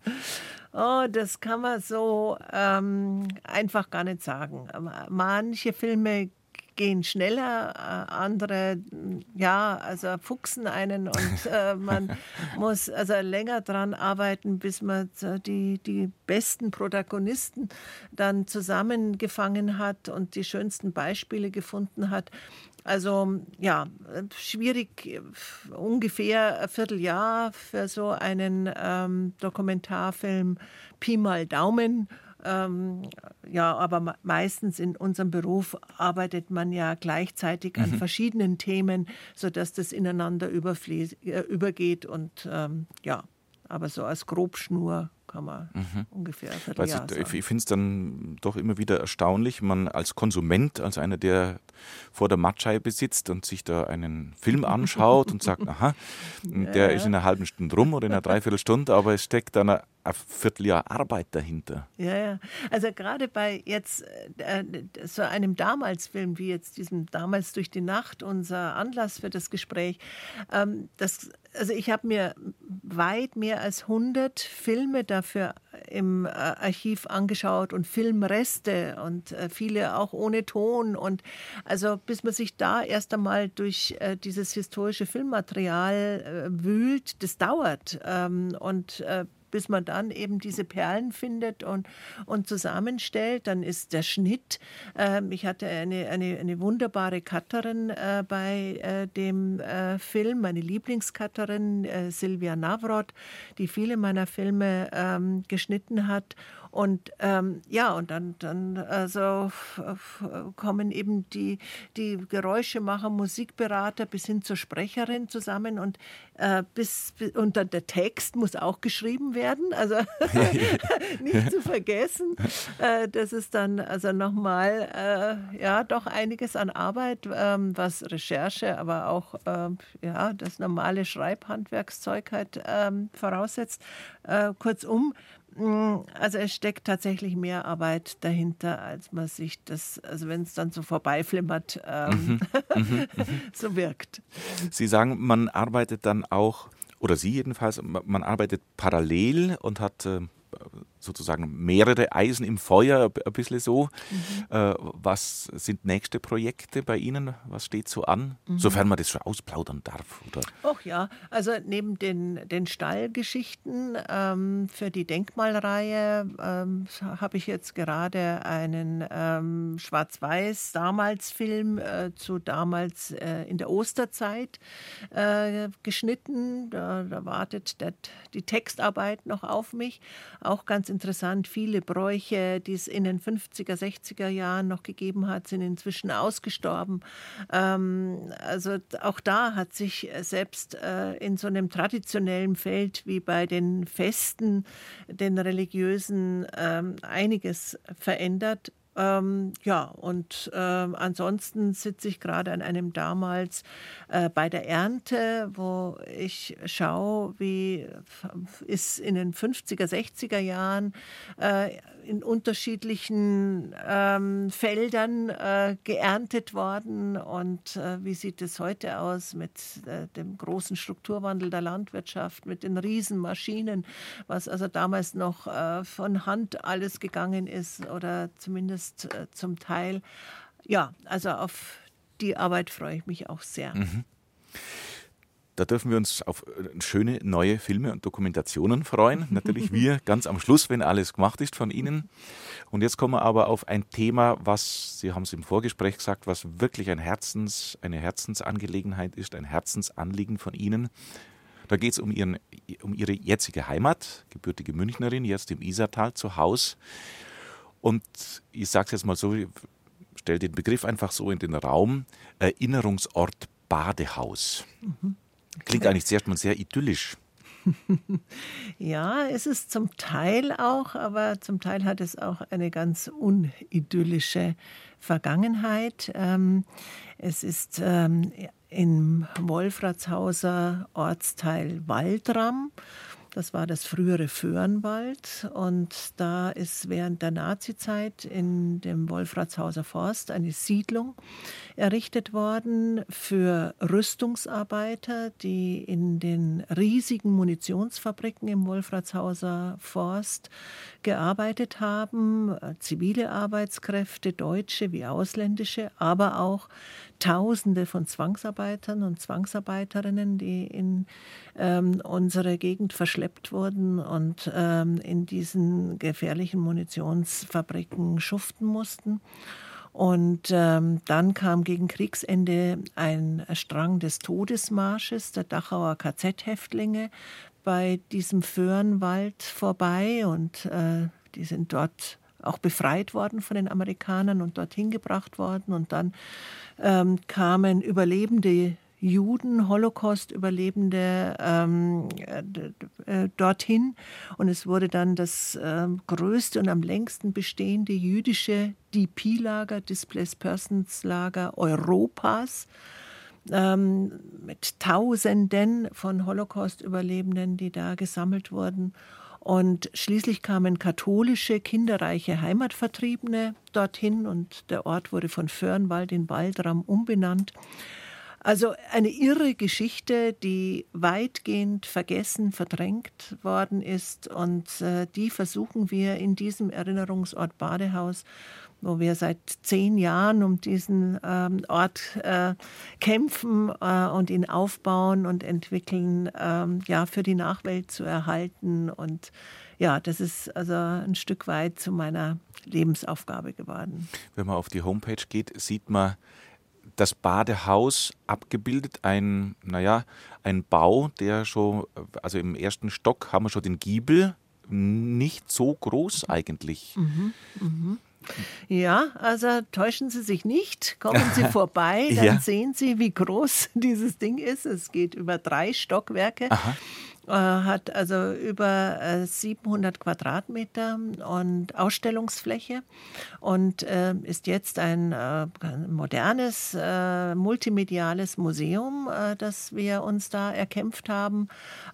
Oh, das kann man so ähm, einfach gar nicht sagen. Manche Filme gehen schneller, äh, andere ja, also fuchsen einen und äh, man muss also länger dran arbeiten, bis man die, die besten Protagonisten dann zusammengefangen hat und die schönsten Beispiele gefunden hat. Also ja, schwierig, ungefähr ein Vierteljahr für so einen ähm, Dokumentarfilm, Pi mal Daumen. Ähm, ja, aber meistens in unserem Beruf arbeitet man ja gleichzeitig an mhm. verschiedenen Themen, sodass das ineinander äh, übergeht. Und ähm, ja, aber so als Grobschnur kann man mhm. ungefähr Vierteljahr ich. Ich finde es dann doch immer wieder erstaunlich, man als Konsument, als einer, der vor der Mattscheibe sitzt und sich da einen Film anschaut und sagt, aha, der ja. ist in einer halben Stunde rum oder in einer Dreiviertelstunde, aber es steckt dann ein Vierteljahr Arbeit dahinter. Ja, ja. Also gerade bei jetzt äh, so einem Damals-Film wie jetzt diesem Damals durch die Nacht, unser Anlass für das Gespräch, ähm, das also ich habe mir weit mehr als 100 Filme dafür im äh, Archiv angeschaut und Filmreste und äh, viele auch ohne Ton und also bis man sich da erst einmal durch äh, dieses historische Filmmaterial wühlt, das dauert ähm, und bis man dann eben diese Perlen findet und, und zusammenstellt. Dann ist der Schnitt. Ähm, ich hatte eine, eine, eine wunderbare Cutterin äh, bei äh, dem äh, Film, meine Lieblingskatterin äh, Silvia Navrot, die viele meiner Filme ähm, geschnitten hat. Und ähm, ja, und dann, dann also, kommen eben die, die Geräuschemacher, Musikberater bis hin zur Sprecherin zusammen und äh, bis, und dann der Text muss auch geschrieben werden, also nicht zu vergessen. Äh, das ist dann also nochmal äh, ja doch einiges an Arbeit, ähm, was Recherche, aber auch äh, ja das normale Schreibhandwerkszeug halt ähm, voraussetzt. Äh, kurzum, also es steckt tatsächlich mehr Arbeit dahinter, als man sich das, also wenn es dann so vorbeiflimmert, ähm, mhm. mhm. Mhm. so wirkt. Sie sagen, man arbeitet dann auch, oder Sie jedenfalls, man arbeitet parallel und hat äh, sozusagen mehrere Eisen im Feuer, ein bisschen so. Mhm. Äh, was sind nächste Projekte bei Ihnen? Was steht so an? Mhm. Sofern man das schon ausplaudern darf. Oder? Och ja, also neben den, den Stallgeschichten ähm, für die Denkmalreihe ähm, habe ich jetzt gerade einen ähm, Schwarz-Weiß-Damals-Film äh, zu damals äh, in der Osterzeit äh, geschnitten. Da, da wartet der, die Textarbeit noch auf mich. Auch ganz interessant, viele Bräuche, die es in den 50er, 60er Jahren noch gegeben hat, sind inzwischen ausgestorben. Ähm, also auch da hat sich selbst äh, in so einem traditionellen Feld wie bei den Festen, den religiösen, ähm, einiges verändert. Ähm, ja, und äh, ansonsten sitze ich gerade an einem damals äh, bei der Ernte, wo ich schaue, wie ist in den 50er, 60er Jahren äh, in unterschiedlichen ähm, Feldern äh, geerntet worden. Und äh, wie sieht es heute aus mit äh, dem großen Strukturwandel der Landwirtschaft, mit den Riesenmaschinen, was also damals noch äh, von Hand alles gegangen ist oder zumindest äh, zum Teil. Ja, also auf die Arbeit freue ich mich auch sehr. Mhm. Da dürfen wir uns auf äh, schöne neue Filme und Dokumentationen freuen. Natürlich wir ganz am Schluss, wenn alles gemacht ist von Ihnen. Und jetzt kommen wir aber auf ein Thema, was, Sie haben es im Vorgespräch gesagt, was wirklich ein Herzens, eine Herzensangelegenheit ist, ein Herzensanliegen von Ihnen. Da geht es um, um Ihre jetzige Heimat, gebürtige Münchnerin, jetzt im Isartal zu Hause. Und ich sage es jetzt mal so, stelle den Begriff einfach so in den Raum, Erinnerungsort Badehaus. Mhm. Klingt eigentlich zuerst mal sehr idyllisch. ja, es ist zum Teil auch, aber zum Teil hat es auch eine ganz unidyllische Vergangenheit. Ähm, es ist ähm, im Wolfratshauser Ortsteil Waldram das war das frühere Föhrenwald. Und da ist während der Nazizeit in dem Wolfratshauser Forst eine Siedlung errichtet worden für Rüstungsarbeiter, die in den riesigen Munitionsfabriken im Wolfratshauser Forst gearbeitet haben. Zivile Arbeitskräfte, deutsche wie ausländische, aber auch Tausende von Zwangsarbeitern und Zwangsarbeiterinnen, die in ähm, unsere Gegend verschleppt wurden und ähm, in diesen gefährlichen Munitionsfabriken schuften mussten. Und ähm, dann kam gegen Kriegsende ein Strang des Todesmarsches der Dachauer KZ-Häftlinge bei diesem Föhrenwald vorbei und äh, die sind dort auch befreit worden von den Amerikanern und dorthin gebracht worden. Und dann ähm, kamen Überlebende Juden, Holocaust-Überlebende ähm, äh, dorthin. Und es wurde dann das äh, größte und am längsten bestehende jüdische DP-Lager, Displaced Persons Lager Europas. Ähm, mit Tausenden von Holocaust-Überlebenden, die da gesammelt wurden. Und schließlich kamen katholische, kinderreiche Heimatvertriebene dorthin und der Ort wurde von Föhrenwald in Waldram umbenannt. Also eine irre Geschichte, die weitgehend vergessen, verdrängt worden ist. Und äh, die versuchen wir in diesem Erinnerungsort Badehaus, wo wir seit zehn Jahren um diesen ähm, Ort äh, kämpfen äh, und ihn aufbauen und entwickeln, ähm, ja, für die Nachwelt zu erhalten. Und ja, das ist also ein Stück weit zu meiner Lebensaufgabe geworden. Wenn man auf die Homepage geht, sieht man das Badehaus abgebildet, ein, naja, ein Bau, der schon, also im ersten Stock haben wir schon den Giebel, nicht so groß eigentlich. Mhm, mh. Ja, also täuschen Sie sich nicht, kommen Sie vorbei, dann ja. sehen Sie, wie groß dieses Ding ist. Es geht über drei Stockwerke. Aha. Äh, hat also über 700 äh, Quadratmeter und Ausstellungsfläche und äh, ist jetzt ein modernes, multimediales Museum, das wir uns da erkämpft haben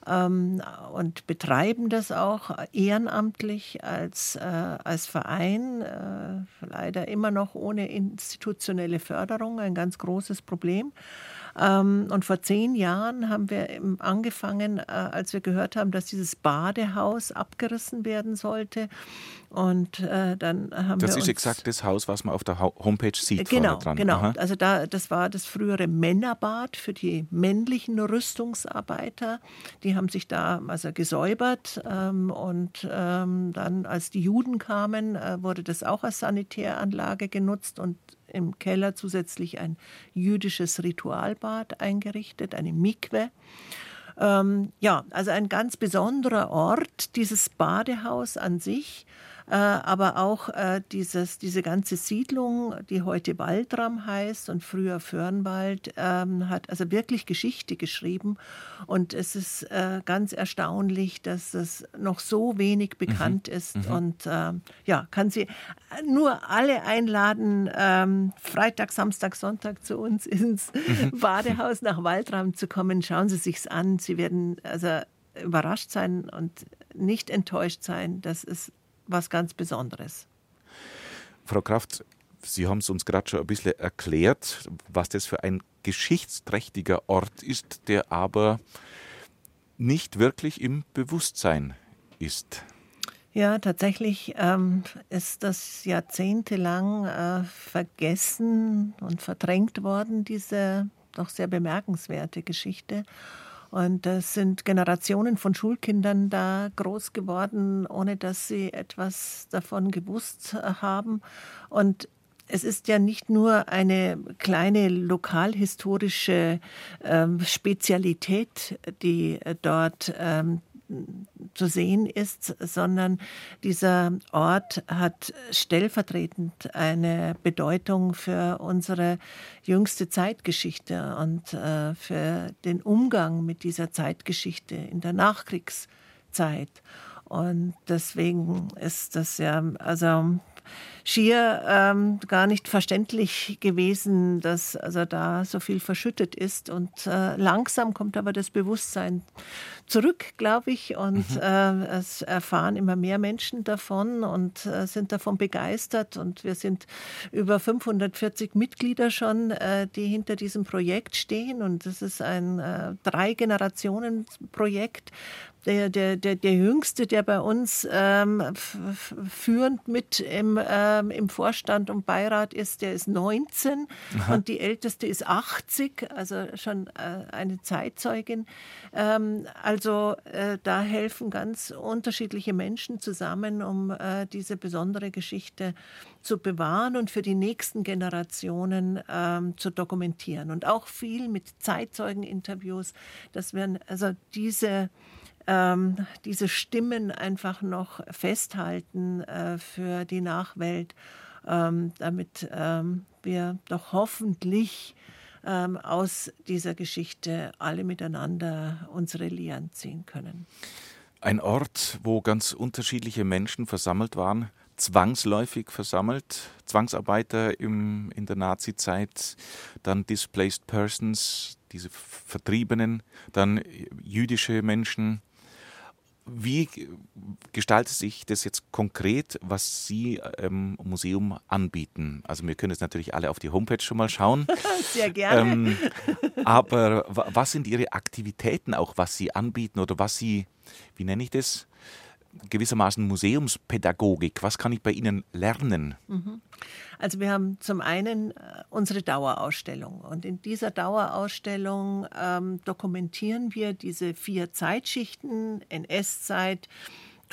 ähm, und betreiben das auch ehrenamtlich als, als Verein, leider immer noch ohne institutionelle Förderung, ein ganz großes Problem. Ähm, und vor zehn Jahren haben wir angefangen, äh, als wir gehört haben, dass dieses Badehaus abgerissen werden sollte. Und äh, dann haben das wir. ist exakt das Haus, was man auf der Homepage sieht. Genau, genau. Aha. Also da, das war das frühere Männerbad für die männlichen Rüstungsarbeiter. Die haben sich da also gesäubert ähm, und ähm, dann, als die Juden kamen, äh, wurde das auch als Sanitäranlage genutzt und im Keller zusätzlich ein jüdisches Ritualbad eingerichtet, eine Mikwe. Ähm, ja, also ein ganz besonderer Ort, dieses Badehaus an sich. Äh, aber auch äh, dieses, diese ganze Siedlung, die heute Waldram heißt und früher Föhrenwald, ähm, hat also wirklich Geschichte geschrieben. Und es ist äh, ganz erstaunlich, dass es noch so wenig mhm. bekannt mhm. ist. Mhm. Und ähm, ja, kann sie nur alle einladen, ähm, Freitag, Samstag, Sonntag zu uns ins mhm. Badehaus nach Waldram zu kommen. Schauen Sie sich's an. Sie werden also überrascht sein und nicht enttäuscht sein. Das ist was ganz Besonderes. Frau Kraft, Sie haben es uns gerade schon ein bisschen erklärt, was das für ein geschichtsträchtiger Ort ist, der aber nicht wirklich im Bewusstsein ist. Ja, tatsächlich ähm, ist das jahrzehntelang äh, vergessen und verdrängt worden, diese doch sehr bemerkenswerte Geschichte. Und es sind Generationen von Schulkindern da groß geworden, ohne dass sie etwas davon gewusst haben. Und es ist ja nicht nur eine kleine lokalhistorische ähm, Spezialität, die dort ähm, zu sehen ist, sondern dieser Ort hat stellvertretend eine Bedeutung für unsere jüngste Zeitgeschichte und äh, für den Umgang mit dieser Zeitgeschichte in der Nachkriegszeit. Und deswegen ist das ja, also schier ähm, gar nicht verständlich gewesen, dass also da so viel verschüttet ist. Und äh, langsam kommt aber das Bewusstsein zurück, glaube ich. Und mhm. äh, es erfahren immer mehr Menschen davon und äh, sind davon begeistert. Und wir sind über 540 Mitglieder schon, äh, die hinter diesem Projekt stehen. Und das ist ein äh, Drei-Generationen-Projekt, der, der, der, der Jüngste, der bei uns ähm, führend mit im, ähm, im Vorstand und Beirat ist, der ist 19 Aha. und die Älteste ist 80, also schon äh, eine Zeitzeugin. Ähm, also äh, da helfen ganz unterschiedliche Menschen zusammen, um äh, diese besondere Geschichte zu bewahren und für die nächsten Generationen ähm, zu dokumentieren. Und auch viel mit Zeitzeugeninterviews, dass wir also diese ähm, diese Stimmen einfach noch festhalten äh, für die Nachwelt, ähm, damit ähm, wir doch hoffentlich ähm, aus dieser Geschichte alle miteinander unsere Lehren ziehen können. Ein Ort, wo ganz unterschiedliche Menschen versammelt waren, zwangsläufig versammelt, Zwangsarbeiter im, in der Nazizeit, dann Displaced Persons, diese Vertriebenen, dann jüdische Menschen, wie gestaltet sich das jetzt konkret, was Sie im Museum anbieten? Also wir können jetzt natürlich alle auf die Homepage schon mal schauen. Sehr gerne. Ähm, aber was sind Ihre Aktivitäten auch, was Sie anbieten oder was Sie, wie nenne ich das? Gewissermaßen Museumspädagogik. Was kann ich bei Ihnen lernen? Mhm. Also wir haben zum einen äh, unsere Dauerausstellung und in dieser Dauerausstellung ähm, dokumentieren wir diese vier Zeitschichten, NS-Zeit,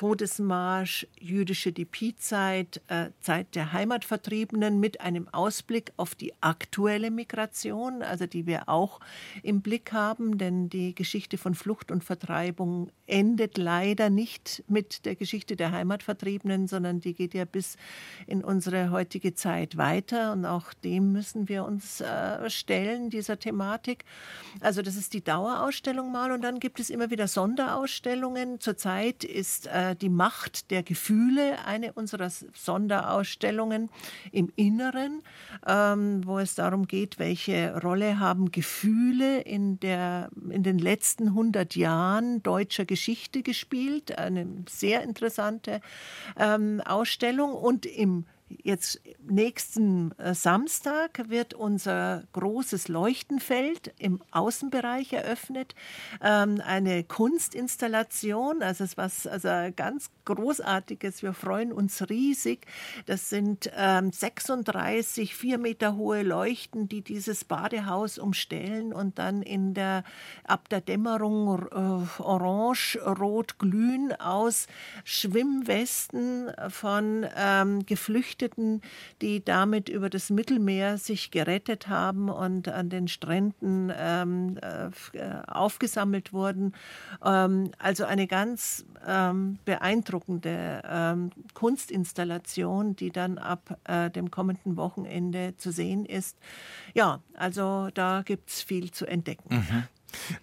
Todesmarsch, jüdische Depiezeit, äh, Zeit der Heimatvertriebenen mit einem Ausblick auf die aktuelle Migration, also die wir auch im Blick haben, denn die Geschichte von Flucht und Vertreibung endet leider nicht mit der Geschichte der Heimatvertriebenen, sondern die geht ja bis in unsere heutige Zeit weiter und auch dem müssen wir uns äh, stellen, dieser Thematik. Also das ist die Dauerausstellung mal und dann gibt es immer wieder Sonderausstellungen. Zurzeit ist äh, die Macht der Gefühle, eine unserer Sonderausstellungen im Inneren, ähm, wo es darum geht, welche Rolle haben Gefühle in, der, in den letzten 100 Jahren deutscher Geschichte gespielt. Eine sehr interessante ähm, Ausstellung. Und im Jetzt nächsten äh, Samstag wird unser großes Leuchtenfeld im Außenbereich eröffnet. Ähm, eine Kunstinstallation, also was also ganz Großartiges. Wir freuen uns riesig. Das sind 36 ähm, vier Meter hohe Leuchten, die dieses Badehaus umstellen und dann in der ab der Dämmerung äh, orange, rot glühen aus Schwimmwesten von ähm, Geflüchteten Geflüchteten, die damit über das Mittelmeer sich gerettet haben und an den Stränden ähm, äh, aufgesammelt wurden. Ähm, also eine ganz ähm, beeindruckende ähm, Kunstinstallation, die dann ab äh, dem kommenden Wochenende zu sehen ist. Ja, also da gibt es viel zu entdecken. Mhm.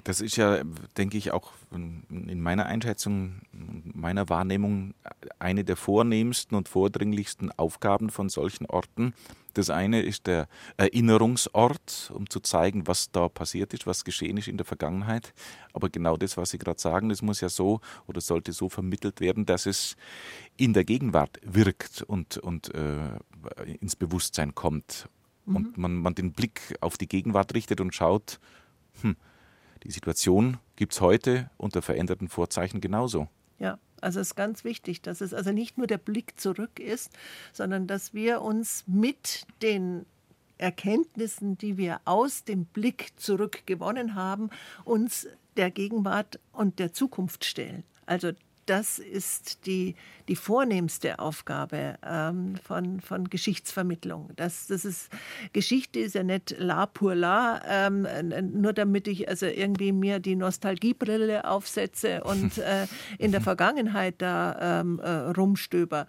Das ist ja, denke ich, auch in meiner Einschätzung, meiner Wahrnehmung eine der vornehmsten und vordringlichsten Aufgaben von solchen Orten. Das eine ist der Erinnerungsort, um zu zeigen, was da passiert ist, was geschehen ist in der Vergangenheit. Aber genau das, was Sie gerade sagen, das muss ja so oder sollte so vermittelt werden, dass es in der Gegenwart wirkt und, und äh, ins Bewusstsein kommt. Mhm. Und man, man den Blick auf die Gegenwart richtet und schaut, hm, die Situation gibt es heute unter veränderten Vorzeichen genauso. Ja, also es ist ganz wichtig, dass es also nicht nur der Blick zurück ist, sondern dass wir uns mit den Erkenntnissen, die wir aus dem Blick zurück gewonnen haben, uns der Gegenwart und der Zukunft stellen. Also das ist die, die vornehmste Aufgabe ähm, von, von Geschichtsvermittlung. Das, das ist, Geschichte ist ja nicht la pour la, ähm, nur damit ich also irgendwie mir die Nostalgiebrille aufsetze und äh, in der Vergangenheit da ähm, äh, rumstöber,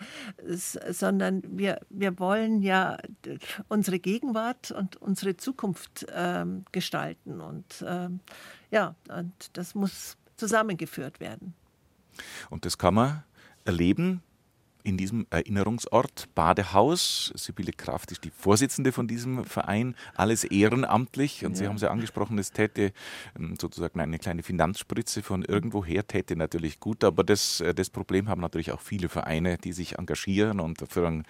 S sondern wir, wir wollen ja unsere Gegenwart und unsere Zukunft ähm, gestalten. Und ähm, ja, und das muss zusammengeführt werden. Und das kann man erleben in diesem Erinnerungsort Badehaus. Sibylle Kraft ist die Vorsitzende von diesem Verein, alles ehrenamtlich. Und ja. Sie haben es ja angesprochen, es täte ähm, sozusagen eine kleine Finanzspritze von irgendwoher, täte natürlich gut. Aber das, äh, das Problem haben natürlich auch viele Vereine, die sich engagieren und für einen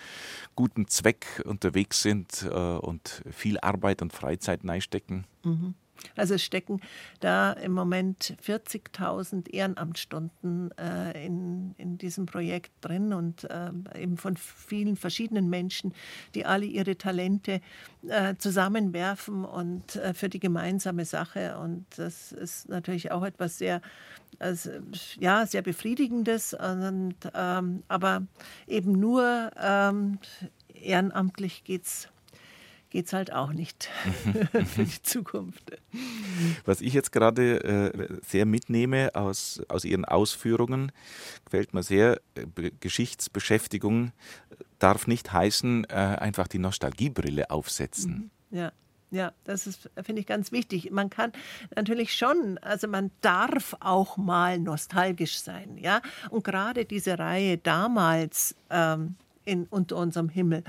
guten Zweck unterwegs sind äh, und viel Arbeit und Freizeit neistecken. Mhm. Also es stecken da im Moment 40.000 Ehrenamtsstunden äh, in, in diesem Projekt drin und äh, eben von vielen verschiedenen Menschen, die alle ihre Talente äh, zusammenwerfen und äh, für die gemeinsame Sache. Und das ist natürlich auch etwas sehr, also, ja, sehr befriedigendes. Und, ähm, aber eben nur ähm, ehrenamtlich geht es geht es halt auch nicht für die Zukunft. Was ich jetzt gerade äh, sehr mitnehme aus, aus Ihren Ausführungen, gefällt mir sehr, äh, Geschichtsbeschäftigung darf nicht heißen, äh, einfach die Nostalgiebrille aufsetzen. Mhm. Ja. Ja, das ist, finde ich, ganz wichtig. Man kann natürlich schon, also man darf auch mal nostalgisch sein, ja. Und gerade diese Reihe damals, ähm, in, unter unserem Himmel,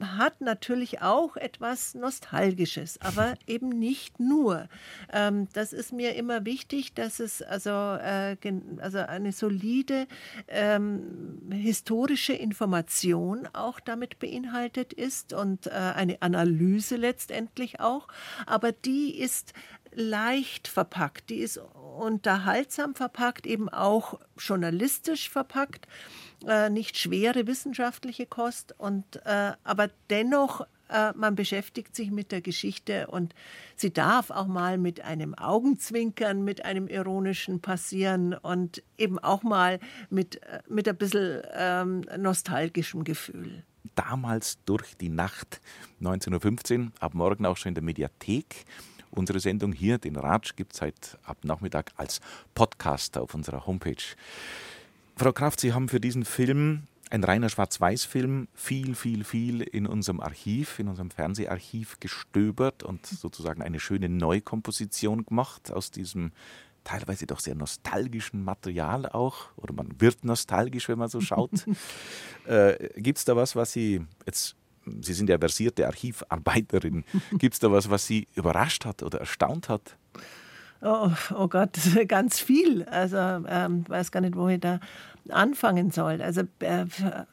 hat natürlich auch etwas Nostalgisches, aber eben nicht nur. Ähm, das ist mir immer wichtig, dass es also, äh, also eine solide ähm, historische Information auch damit beinhaltet ist und äh, eine Analyse letztendlich auch, aber die ist leicht verpackt, die ist unterhaltsam verpackt, eben auch journalistisch verpackt äh, nicht schwere wissenschaftliche Kost, und, äh, aber dennoch, äh, man beschäftigt sich mit der Geschichte und sie darf auch mal mit einem Augenzwinkern, mit einem ironischen passieren und eben auch mal mit, äh, mit ein bisschen ähm, nostalgischem Gefühl damals durch die Nacht 19.15 Uhr, ab morgen auch schon in der Mediathek. Unsere Sendung hier, den Ratsch, gibt es heute ab Nachmittag als Podcast auf unserer Homepage. Frau Kraft, Sie haben für diesen Film, ein reiner Schwarz-Weiß-Film, viel, viel, viel in unserem Archiv, in unserem Fernseharchiv gestöbert und sozusagen eine schöne Neukomposition gemacht aus diesem teilweise doch sehr nostalgischen Material auch. Oder man wird nostalgisch, wenn man so schaut. äh, Gibt es da was, was Sie jetzt Sie sind ja versierte Archivarbeiterin. Gibt es da was, was Sie überrascht hat oder erstaunt hat? Oh, oh Gott, ganz viel. Also ähm, weiß gar nicht, wo ich da anfangen soll. Also äh,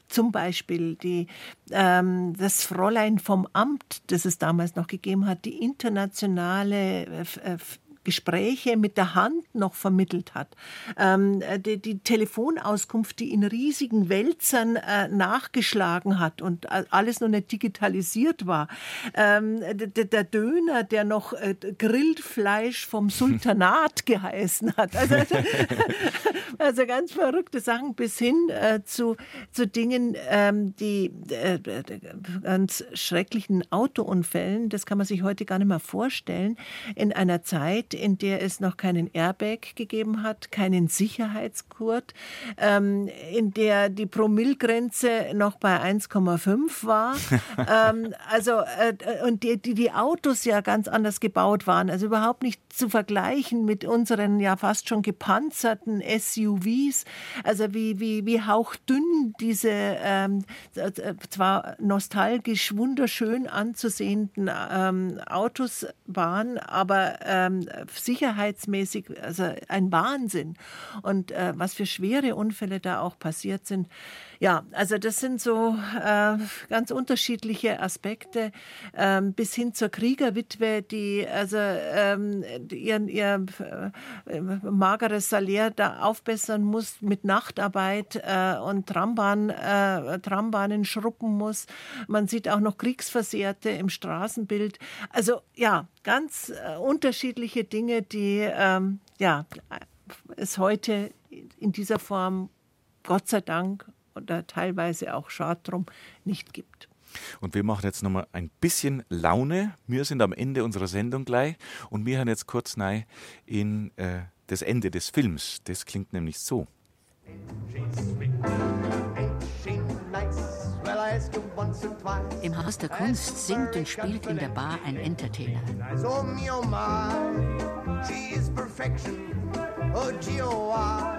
zum Beispiel die, ähm, das Fräulein vom Amt, das es damals noch gegeben hat, die internationale äh, Gespräche mit der Hand noch vermittelt hat. Ähm, die, die, Telefonauskunft, die in riesigen Wälzern äh, nachgeschlagen hat und alles noch nicht digitalisiert war. Ähm, der, der, Döner, der noch äh, Grillfleisch vom Sultanat geheißen hat. Also, also, ganz verrückte Sachen bis hin äh, zu, zu Dingen, ähm, die äh, ganz schrecklichen Autounfällen, das kann man sich heute gar nicht mehr vorstellen, in einer Zeit, in der es noch keinen Airbag gegeben hat, keinen Sicherheitsgurt, ähm, in der die Promillgrenze noch bei 1,5 war. ähm, also äh, und die, die, die Autos ja ganz anders gebaut waren, also überhaupt nicht zu vergleichen mit unseren ja fast schon gepanzerten SUVs. Also wie, wie, wie hauchdünn diese ähm, zwar nostalgisch wunderschön anzusehenden ähm, Autos waren, aber ähm, sicherheitsmäßig also ein Wahnsinn. Und äh, was für schwere Unfälle da auch passiert sind. Ja, also das sind so äh, ganz unterschiedliche Aspekte ähm, bis hin zur Kriegerwitwe, die also ähm, ihr, ihr äh, mageres Salär da aufbessern muss mit Nachtarbeit äh, und Trambahn, äh, Trambahnen schruppen muss. Man sieht auch noch Kriegsversehrte im Straßenbild. Also ja, ganz äh, unterschiedliche Dinge, die ähm, ja, es heute in dieser Form, Gott sei Dank, oder teilweise auch schade drum, nicht gibt. Und wir machen jetzt nochmal ein bisschen Laune. Wir sind am Ende unserer Sendung gleich und wir hören jetzt kurz rein in äh, das Ende des Films. Das klingt nämlich so. Im Haus der Kunst singt und spielt in der Bar ein Entertainer.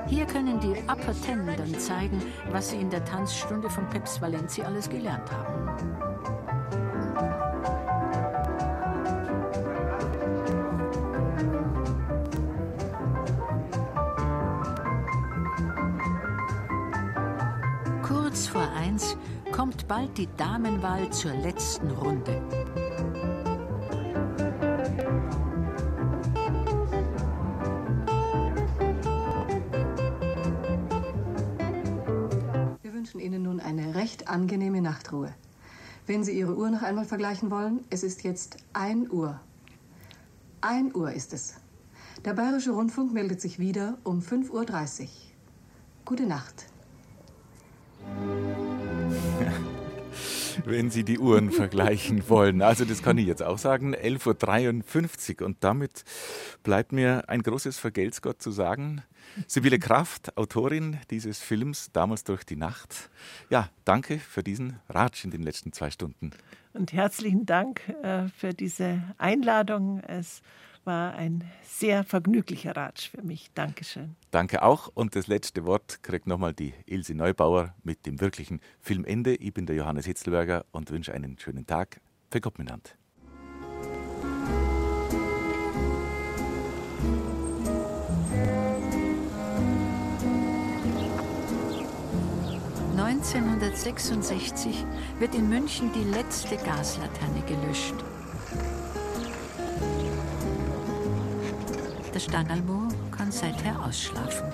Hier können die Upper Ten dann zeigen, was sie in der Tanzstunde von Peps Valenzi alles gelernt haben. Kurz vor eins kommt bald die Damenwahl zur letzten Runde. Nachtruhe. Wenn Sie Ihre Uhr noch einmal vergleichen wollen, es ist jetzt 1 Uhr. 1 Uhr ist es. Der Bayerische Rundfunk meldet sich wieder um 5.30 Uhr. Gute Nacht. Wenn Sie die Uhren vergleichen wollen. Also das kann ich jetzt auch sagen, 11.53 Uhr. Und damit bleibt mir ein großes Vergelt's Gott zu sagen. Sibylle Kraft, Autorin dieses Films Damals durch die Nacht. Ja, danke für diesen Ratsch in den letzten zwei Stunden. Und herzlichen Dank äh, für diese Einladung. Es war ein sehr vergnüglicher Ratsch für mich. Dankeschön. Danke auch. Und das letzte Wort kriegt nochmal die Ilse Neubauer mit dem wirklichen Filmende. Ich bin der Johannes Hitzelberger und wünsche einen schönen Tag. Für Gott miteinander. 1966 wird in München die letzte Gaslaterne gelöscht. Der Stangerlmoor kann seither ausschlafen.